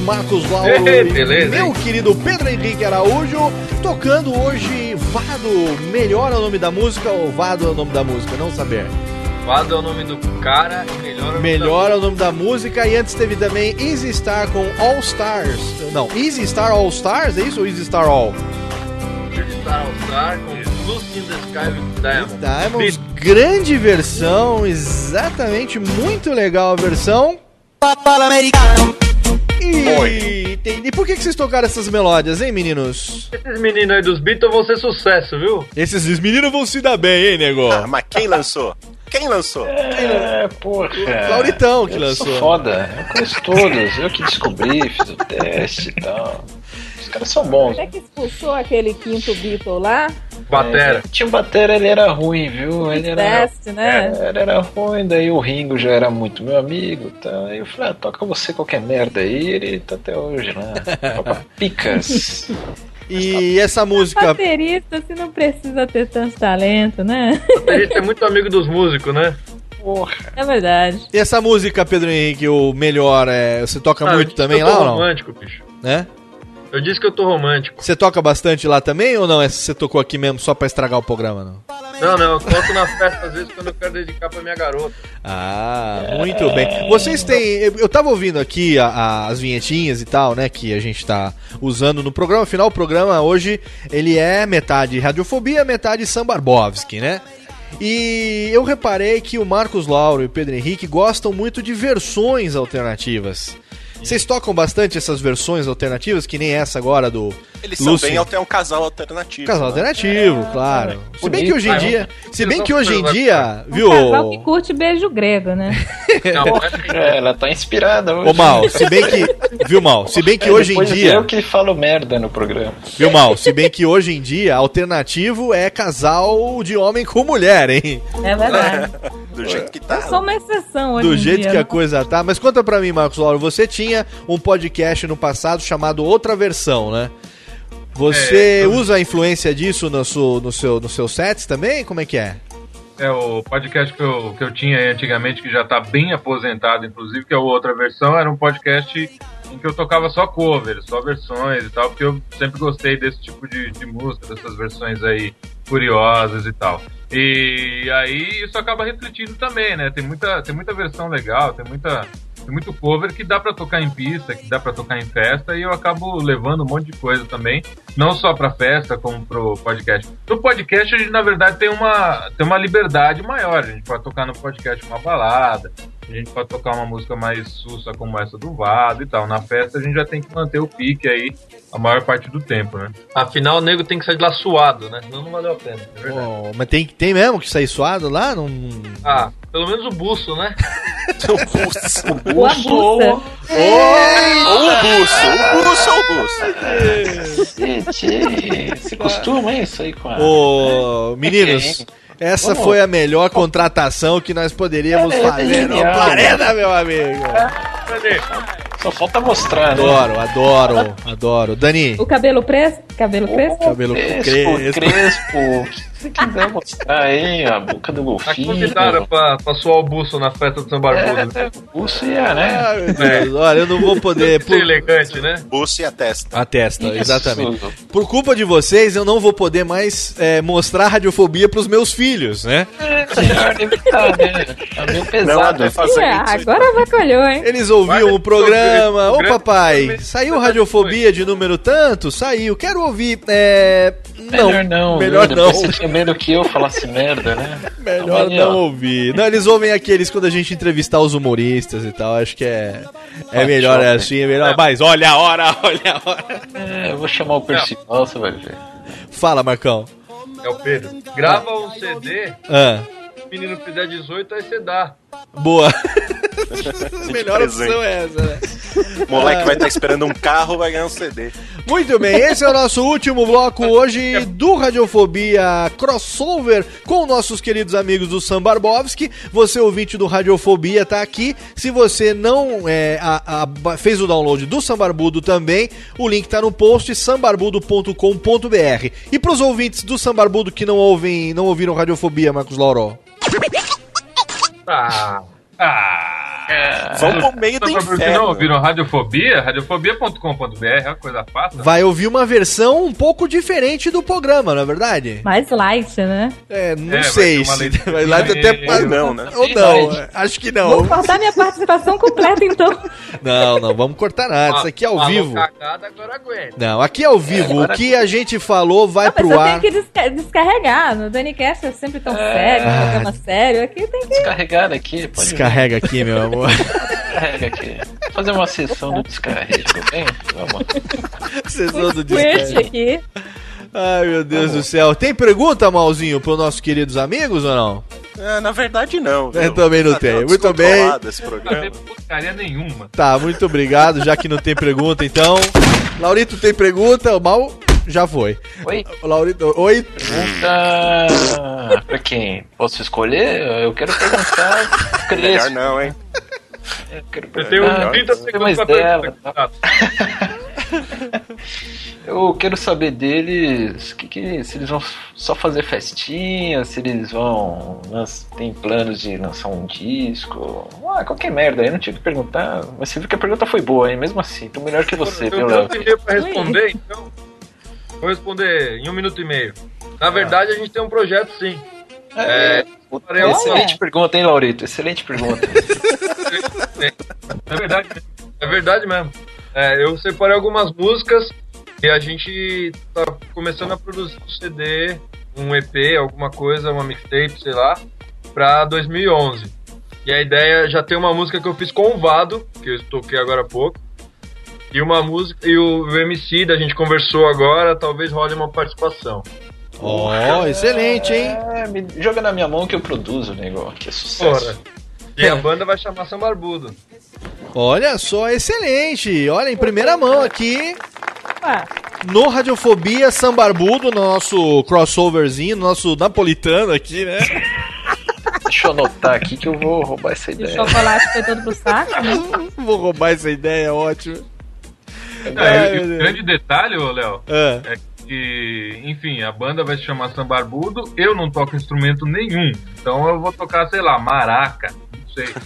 Marcos Lauro Ei, e beleza, meu hein? querido Pedro Henrique Araújo, tocando hoje Vado. Melhor é o nome da música ou Vado é o nome da música? Não saber. Vado é o nome do cara e melhor é o nome Melhor é o nome da música e antes teve também Easy Star com All Stars. Não, Easy Star All Stars, é isso ou Easy Star All? da Star All Star com Blue in the Sky with Diamond. Diamonds, grande versão, exatamente, muito legal a versão. E, tem- e por que, que vocês tocaram essas melódias, hein, meninos? Esses meninos aí dos Beatles vão ser sucesso, viu? Esses meninos vão se dar bem, hein, nego? Ah, mas quem lançou? Quem lançou? É, porra. Lauritão que eu lançou. Sou foda. Eu conheço todos. Eu que descobri, fiz o teste e tal. Os caras são bons. Até que expulsou aquele quinto Beatle lá. É, tinha um batera, ele era ruim, viu? Ele era, Teste, né? É, ele era ruim, daí o Ringo já era muito meu amigo, tá? Aí eu falei, ah, toca você qualquer merda aí, ele tá até hoje lá. Toca picas. E essa música. Baterista, você não precisa ter tanto talento, né? A gente é muito amigo dos músicos, né? Porra. É verdade. E essa música, Pedro Henrique, o melhor, é, você toca Ah, muito também lá tô ou não? romântico, bicho. Né? Eu disse que eu tô romântico. Você toca bastante lá também ou não? Essa você tocou aqui mesmo só pra estragar o programa, não? Não, não, eu conto na festa às vezes quando eu quero dedicar pra minha garota. Ah, muito bem. Vocês têm. Eu eu tava ouvindo aqui a- a- as vinhetinhas e tal, né? Que a gente tá usando no programa. Afinal, o programa hoje ele é metade radiofobia, metade Sambarbovski, né? E eu reparei que o Marcos Lauro e o Pedro Henrique gostam muito de versões alternativas. Vocês tocam bastante essas versões alternativas, que nem essa agora do Eles são Lúcio. bem até um casal alternativo. Casal né? alternativo, claro. Se bem que hoje em dia, vamos- se bem que hoje em dia, Um viu? casal que curte beijo grego, né? É, ela tá inspirada hoje. Ô Mal, se bem que, viu Mal, se bem que É, hoje em dia, Eu que falo merda no programa. viu Mal, se bem que hoje em dia alternativo é casal de homem com mulher, hein? É verdade. Do jeito que tá. Eu sou uma exceção hoje Do em jeito dia, que a né? coisa tá. Mas conta pra mim, Marcos Lauro, você tinha um podcast no passado chamado Outra Versão, né? Você É, eu- usa a influência disso no seu, no seu, nos seus sets também? Como é que é? É o podcast que eu, que eu tinha aí antigamente, que já tá bem aposentado, inclusive, que é o outra versão, era um podcast em que eu tocava só covers, só versões e tal, porque eu sempre gostei desse tipo de, de música, dessas versões aí curiosas e tal. E aí isso acaba refletindo também, né? Tem muita, tem muita versão legal, tem muita. Tem muito cover que dá pra tocar em pista, que dá pra tocar em festa, e eu acabo levando um monte de coisa também, não só pra festa, como pro podcast. No podcast, a gente, na verdade, tem uma, tem uma liberdade maior. A gente pode tocar no podcast uma balada, a gente pode tocar uma música mais sussa como essa do Vado e tal. Na festa, a gente já tem que manter o pique aí a maior parte do tempo, né? Afinal, o nego tem que sair de lá suado, né? Senão não valeu a pena. É verdade. Oh, mas tem, tem mesmo que sair suado lá? Não... Ah, pelo menos o buço, né? o buço. O abusa. Ou o buço. O buço ou o buço. Gente, você costuma hein, isso aí com a. Ô, meninos, essa Vamos. foi a melhor contratação que nós poderíamos É, fazer no genial. planeta, meu amigo. Só falta mostrar, né? Adoro, adoro, adoro. Dani, O cabelo preso? Cabelo preso? cabelo Crespo, crespo. crespo. Você quiser mostrar aí? A boca do A golfinho. convidaram pra, pra suar o buço na festa do São Barbudo. É, buço ia, né? Ai, meu Deus, olha, eu não vou poder. Ser elegante, né? Buço e a testa. A testa, Isso. exatamente. Por culpa de vocês, eu não vou poder mais é, mostrar radiofobia pros meus filhos, né? É, melhor evitar, né? Tá meio Não, pesado. até fazer É, agora vacalhou, hein? Eles ouviam Vai, o programa. Ô papai, saiu radiofobia de número tanto? Saiu. Quero ouvir. É. Não. Melhor não. Melhor viu? não. Medo que eu falasse merda, né? Melhor Aí, não ouvir. Não, eles ouvem aqueles quando a gente entrevistar os humoristas e tal. Acho que é. É melhor shopping. assim, é melhor. Mas olha a hora, olha a hora. É, eu vou chamar o Percival, você vai ver. Fala, Marcão. É o Pedro. Grava um CD, Ah, se o menino fizer 18, aí você dá. boa. melhor presente. opção é essa, né? O moleque vai estar esperando um carro, vai ganhar um CD. Muito bem, esse é o nosso último bloco hoje do Radiofobia Crossover com nossos queridos amigos do Sam Barbovski. Você, ouvinte do Radiofobia, tá aqui. Se você não é, a- a- fez o download do Sambarbudo também, o link tá no post sambarbudo.com.br. E pros ouvintes do Sambarbudo que não ouvem, não ouviram Radiofobia, Marcos Lauro. Ah, Ah! Vamos pro meio do Só pra você inferno. não ouviram Radiofobia? Radiofobia.com.br é uma coisa fácil. Vai ouvir uma versão um pouco diferente do programa, não é verdade? Mais light, né? É, não É, vai sei uma se vai lá até. Ou não, né? ou não, é, acho que não. Vou cortar minha participação completa, então. Não, não vamos cortar nada. Isso aqui é ao falou vivo. cagada, agora aguenta. Não, aqui é ao vivo. O que a gente falou vai Não, mas pro eu ar. tenho que desca- descarregar. No Danicast é sempre tão sério, um programa sério. Aqui tem que. Descarregar aqui, pode Descarrega aqui, meu amor. Descarrega aqui. Fazer uma sessão do descarrego, bem? Vamos. Sessão do Twitch descarrega. aqui. Ai, meu Deus do céu. Tem pergunta, Malzinho, pros nossos queridos amigos ou não? É, na verdade, não. Eu também não Tá tenho. tão Muito bem. Esse Não programa. tem porcaria nenhuma. Tá, muito obrigado. Já que não tem pergunta, então. Laurito tem pergunta, o Mal já foi. Oi? O Laurito, oi. Pergunta pra quem? Posso escolher? Eu quero perguntar. Melhor não, hein? Eu quero Eu tenho perguntar. 30 Tem segundos mais pra dela, perguntar. Eu quero saber deles que, que, se eles vão só fazer festinha, se eles vão. Tem planos de lançar um disco. Ah, qualquer merda, eu não tinha que perguntar. Mas você viu que a pergunta foi boa, hein? Mesmo assim, tô melhor que você, Eu viu, Léo? e-mail pra responder, então. Vou responder em um minuto e meio. Na verdade, a gente tem um projeto sim. É, farei Excelente pergunta, hein, Laurito? Excelente pergunta. É verdade mesmo. É verdade mesmo. É, eu separei algumas músicas e a gente tá começando a produzir um CD, um EP, alguma coisa, uma mixtape, sei lá, pra 2011. E a ideia já tem uma música que eu fiz com o Vado, que eu toquei agora há pouco. E uma música. E o, o MC da gente conversou agora, talvez role uma participação. Ó, excelente, hein? É, me joga na minha mão que eu produzo o negócio. Que é sucesso. E a banda vai chamar São Barbudo. Olha só, excelente. Olha, em primeira mão aqui. Ah, No Radiofobia Sambarbudo, no nosso crossoverzinho, no nosso napolitano aqui, né? Deixa eu anotar aqui que eu vou roubar essa o ideia. chocolate foi todo pro saco, né? Vou roubar essa ideia, é ótimo. É, Ai, o grande detalhe, Léo, Ah. é que, enfim, a banda vai se chamar Sambarbudo, eu não toco instrumento nenhum. Então eu vou tocar, sei lá, maraca, não sei.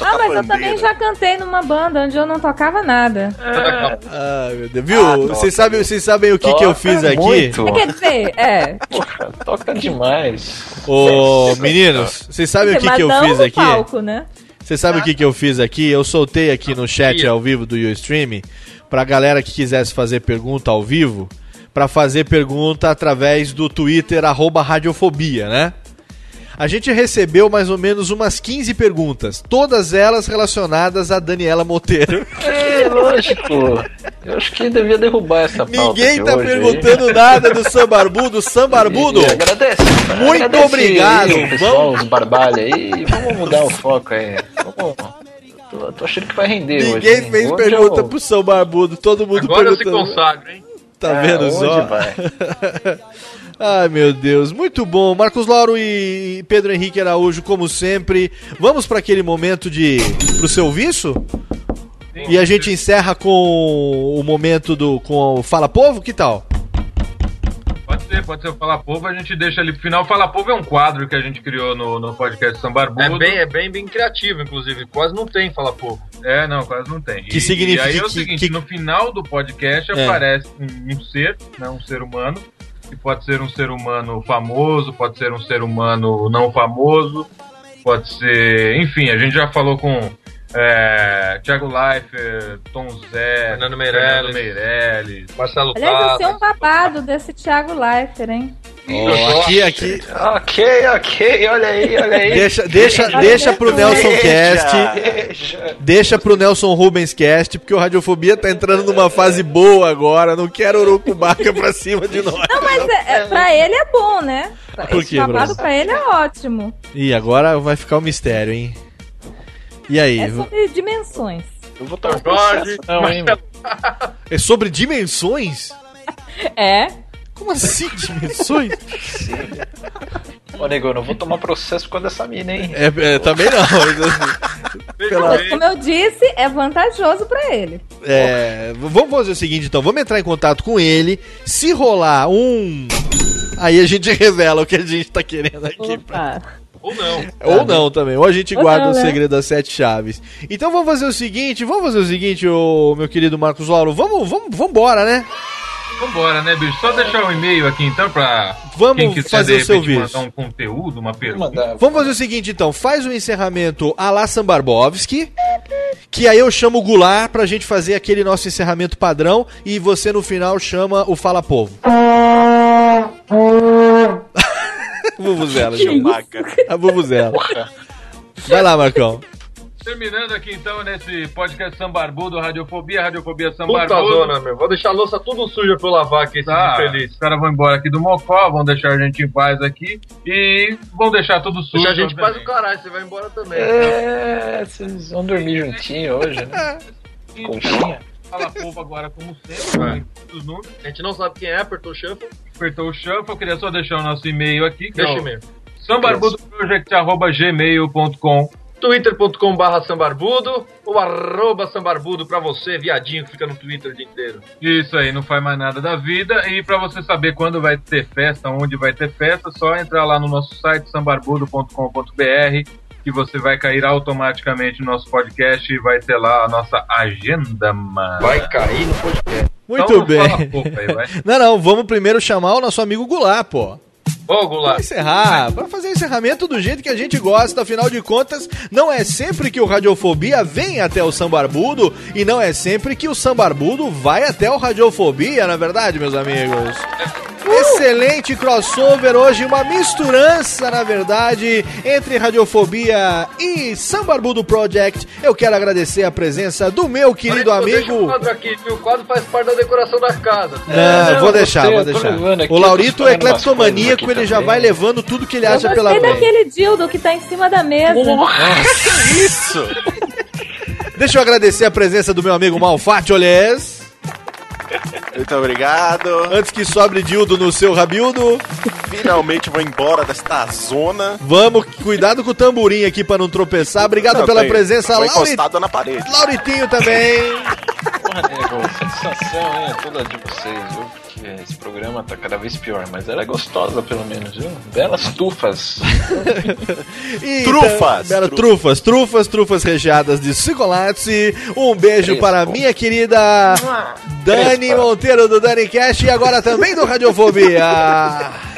Ah, mas eu também já cantei numa banda onde eu não tocava nada. Ai, meu Deus. Viu? vocês, sabem, vocês sabem o que, que eu fiz aqui? muito. Quer dizer, é. Porra, toca demais. Ô, meninos, vocês sabem o que, que eu fiz aqui? palco, né? Vocês sabem o que, que eu fiz aqui? Eu soltei aqui no chat ao vivo do Ustream pra galera que quisesse fazer pergunta ao vivo, pra fazer pergunta através do Twitter arroba Radiofobia, né? A gente recebeu mais ou menos umas 15 perguntas, todas elas relacionadas a Daniela Monteiro. É, lógico. Eu acho que devia derrubar essa pauta Ninguém tá hoje perguntando nada do Sambarbudo. Sambarbudo, E agradece. muito agradece obrigado. Aí, pessoal, os barbalhos aí. Vamos mudar o foco aí. Vamos. Tô, tô achando que vai render hoje. ninguém hein? fez Hoje pergunta eu- pro Sambarbudo, todo mundo Agora eu se perguntando. consagro, hein? Tá É, vendo só? vai. Ai, meu Deus, muito bom. Marcos Lauro e Pedro Henrique Araújo, como sempre. Vamos para aquele momento de pro seu viço? E a gente encerra com o momento do com o Fala Povo, que tal? Pode ser, pode ser o Fala Povo, a gente deixa ali pro final. Fala Povo é um quadro que a gente criou no, no podcast Sambarbudo. É bem, é bem, bem criativo, inclusive. Quase não tem Fala Pouco. É, não, quase não tem. Que E- significa E aí é o que- seguinte, que- no final do podcast É. aparece um, um ser, né, um ser humano, que pode ser um ser humano famoso, pode ser um ser humano não famoso, pode ser... Enfim, a gente já falou com é, Thiago Leifert, Tom Zé, Fernando Meirelles. Fernando Meirelles. Marcelo Aliás, eu sei um babado desse Thiago Leifert, hein? Ó, aqui, aqui. Ok, ok, olha aí, olha aí. Deixa, deixa, deixa pro Nelson Cast. Deixa. Deixa pro Nelson Rubens Cast, porque o Radiofobia tá entrando numa fase boa agora. Não quero Urucubaca pra cima de nós. Não, mas é, é, pra ele é bom, né? Por Esse quê, babado pra ele é ótimo. Ih, agora vai ficar o mistério, hein? E aí? É sobre dimensões. Eu vou tomar um Jorge, processo, não, hein? É sobre dimensões? É. Como assim, dimensões? Ô, nego, eu não vou tomar processo por causa dessa mina, hein? É, é, também não. assim, pela- como eu disse, é vantajoso pra ele. é, vamos fazer o seguinte, então. Vamos entrar em contato com ele. Se rolar um. Aí a gente revela o que a gente tá querendo aqui. Opa. Ou não. Ou não também. Ou a gente Ou guarda não, o né? segredo das sete chaves. Então vamos fazer o seguinte, vamos fazer o seguinte, ô, meu querido Marcos Lauro. Vamos, vamos, vambora, né? Vambora, né, bicho? Só deixar o e-mail aqui, então, pra Vamos quem quiser, fazer de o seu vídeo. mandar um conteúdo, uma pergunta. Mandar. Vamos fazer o seguinte, então. Faz o encerramento a la Sambarbovski, que aí eu chamo o Goulart pra gente fazer aquele nosso encerramento padrão e você no final chama o Fala Povo. Vuvuzela, gente. A Vuvuzela. Vai lá, Marcão. Terminando aqui então nesse podcast Sambarbudo, Radiofobia, Radiofobia Puta Sambarbudo. zona, meu. Vou deixar a louça tudo suja pra eu lavar aqui, esse Tá, infeliz. os caras vão embora aqui do Mocó, vão deixar a gente em paz aqui e vão deixar tudo sujo. Deixa a gente faz o obviamente. caralho, você vai embora também. É, vocês vão dormir juntinho hoje, né? Conchinha. Fala povo agora, como sempre, os números. A gente não sabe quem é, apertou o shuffle. Apertou o shuffle, eu queria só deixar o nosso e-mail aqui, que Deixa é o o e-mail. sambarbudoproject.gmail.com twitter.com barra sambarbudo ou arroba sambarbudo pra você, viadinho que fica no Twitter o dia inteiro. Isso aí, não faz mais nada da vida. E pra você saber quando vai ter festa, onde vai ter festa, só entrar lá no nosso site sambarbudo.com.br que você vai cair automaticamente no nosso podcast e vai ter lá a nossa agenda, mano. Vai cair no podcast. Muito Então, bem. aí, vai. Não, não, vamos primeiro chamar o nosso amigo Goulart, pô. Ô, Goulart. Pra encerrar, pra fazer o encerramento do jeito que a gente gosta, afinal de contas, não é sempre que o Radiofobia vem até o Sambarbudo e não é sempre que o Sambarbudo vai até o Radiofobia, na é verdade, meus amigos. Excelente crossover hoje, uma misturança, na verdade, entre Radiofobia e Sambarbudo Project. Eu quero agradecer a presença do meu querido Olha, Deixa o amigo. quadro aqui, que o quadro faz parte da decoração da casa. Não, vou deixar, É, eu vou deixar. O Laurito é cleptomaníaco, ele já vai levando tudo que ele Eu acha pela gostei frente. daquele dildo que tá em cima da mesa. Isso! Deixa eu agradecer a presença do meu amigo Malfatti Olés. Muito obrigado. Antes que sobre Dildo no seu rabildo. Finalmente vou embora desta zona. Vamos, cuidado com o tamborim aqui pra não tropeçar. Obrigado Não, pela tem- presença, Foi Laurit... encostado na parede. Lauritinho também. Porra, nego, satisfação, hein? Toda de vocês, viu? Porque esse programa tá cada vez pior, mas ela é gostosa, pelo menos, viu? Belas tufas. E Trufas. tam- Bela, trufas, trufas, trufas recheadas de chocolate. Um beijo Crespo. para a minha querida Dani. Monteiro do Dani Cash e agora também do Radiofobia.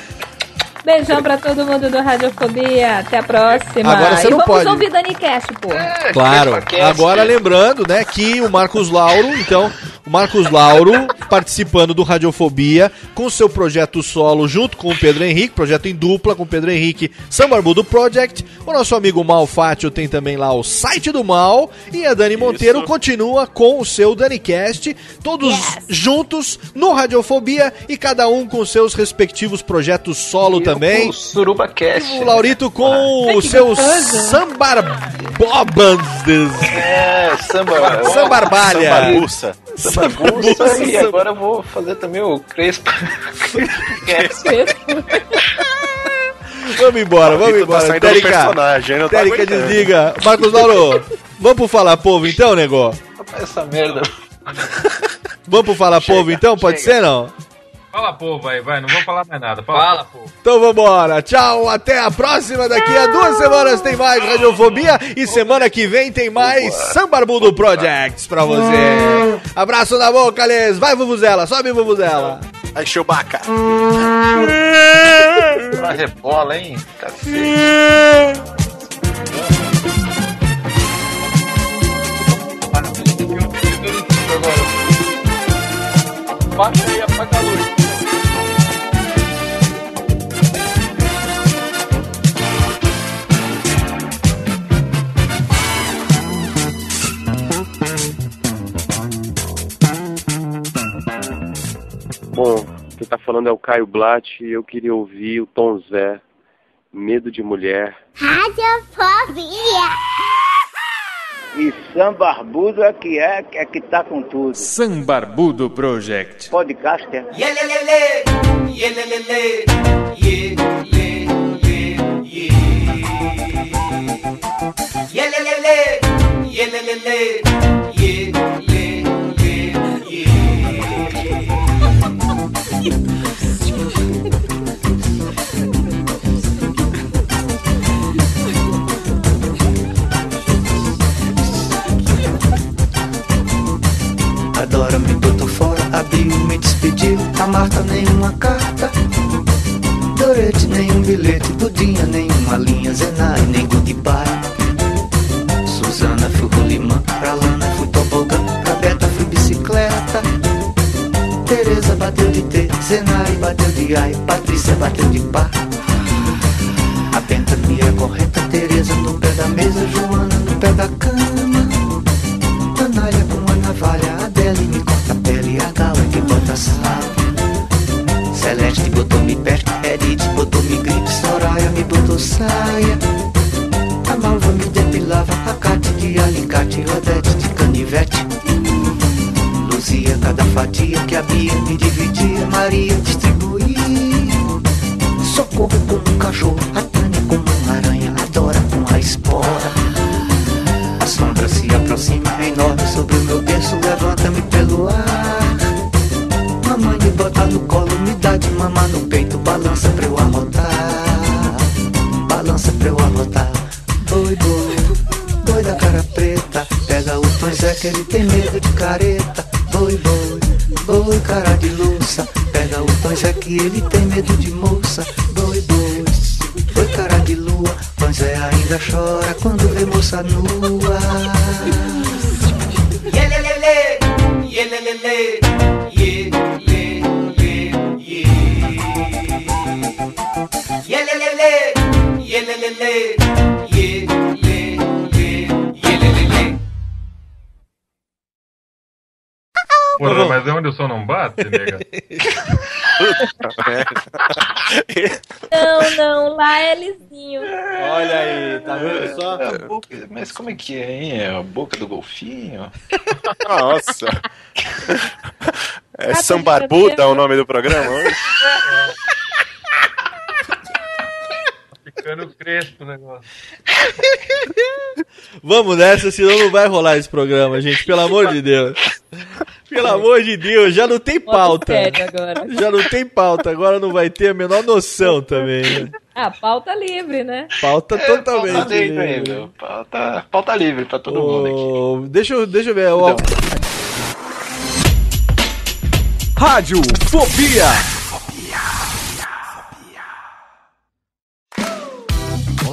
Beijão pra todo mundo do Radiofobia. Até a próxima. Agora você e não vamos pode. ouvir Dani Cash, pô. Claro. Cast. Agora lembrando, né, que o Marcos Lauro, então, o Marcos Lauro participando do Radiofobia com seu projeto solo junto com o Pedro Henrique, projeto em dupla com o Pedro Henrique, Sambarbudo Project. O nosso amigo Mal Fátio tem também lá o site do Mal e a Dani Monteiro continua com o seu DaniCast, todos juntos no Radiofobia e cada um com seus respectivos projetos solo também. O Suruba Cast. O Laurito com o que seu gostoso. Sambarbobans. É, samba. Sambarbalha. Sambabuça. Sambabuça. E agora eu vou fazer também o Crespa. Vamos embora, vamos Laurito tá embora. do Térica, personagem, não tá Térica aguentando. desliga. Marcos Lauro, vamos pro Falar Povo então, nego? Essa merda. Vamos pro Falar Povo então, pode ser não? Fala, povo, aí, vai, não vou falar mais nada. Fala, pô. Então vambora. Tchau, até a próxima. Daqui a duas semanas tem mais Radiofobia e semana que vem tem mais Sambarbudo Projects pra você. Abraço na boca, Lês. Vai, Vuvuzela. Sobe, Vuvuzela. Aí, Chewbacca. Uma rebola, hein? Cacete. Baixa aí, apaga a luz. Bom, quem tá falando é o Caio Blatt e eu queria ouvir o Tom Zé, Medo de Mulher. Radiofobia. E Sambarbudo é que é, é que tá com tudo. Sambarbudo Project. Podcast é. Yelelele, yelelele, ye, ye, ye, ye. Yelelele, yelelele, ye, ye, ye, A Dora me botou fora, a Bill me despediu, a Marta nenhuma carta. Dorete nenhum bilhete, Budinha nenhuma linha, Zenai ai, Patrícia bateu de pá. A Benta me é correta, Tereza no pé da mesa, Joana no pé da cama. Anália com a navalha, Adele me corta a pele, a Gal é que bota sal. Celeste botou-me perto, Edith botou-me gripe, Soraya me botou saia. Careta. Boi, boi, boi cara de louça, pega o Zé que ele tem é, hein? É a boca do golfinho? Nossa. É Ah, São tá de Barbuda cabelo. o nome do programa hoje? Ficando crespo o negócio. Vamos nessa, senão não vai rolar esse programa, gente. Pelo amor de Deus. Pelo amor de Deus, já não tem pauta. Já não tem pauta, agora não vai ter a menor noção também. Né? Ah, pauta livre, né? Pauta totalmente Pauta livre aí, livre. meu. Pauta, pauta livre pra todo mundo aqui. Deixa eu, deixa eu ver. ó. Rádio Fobia.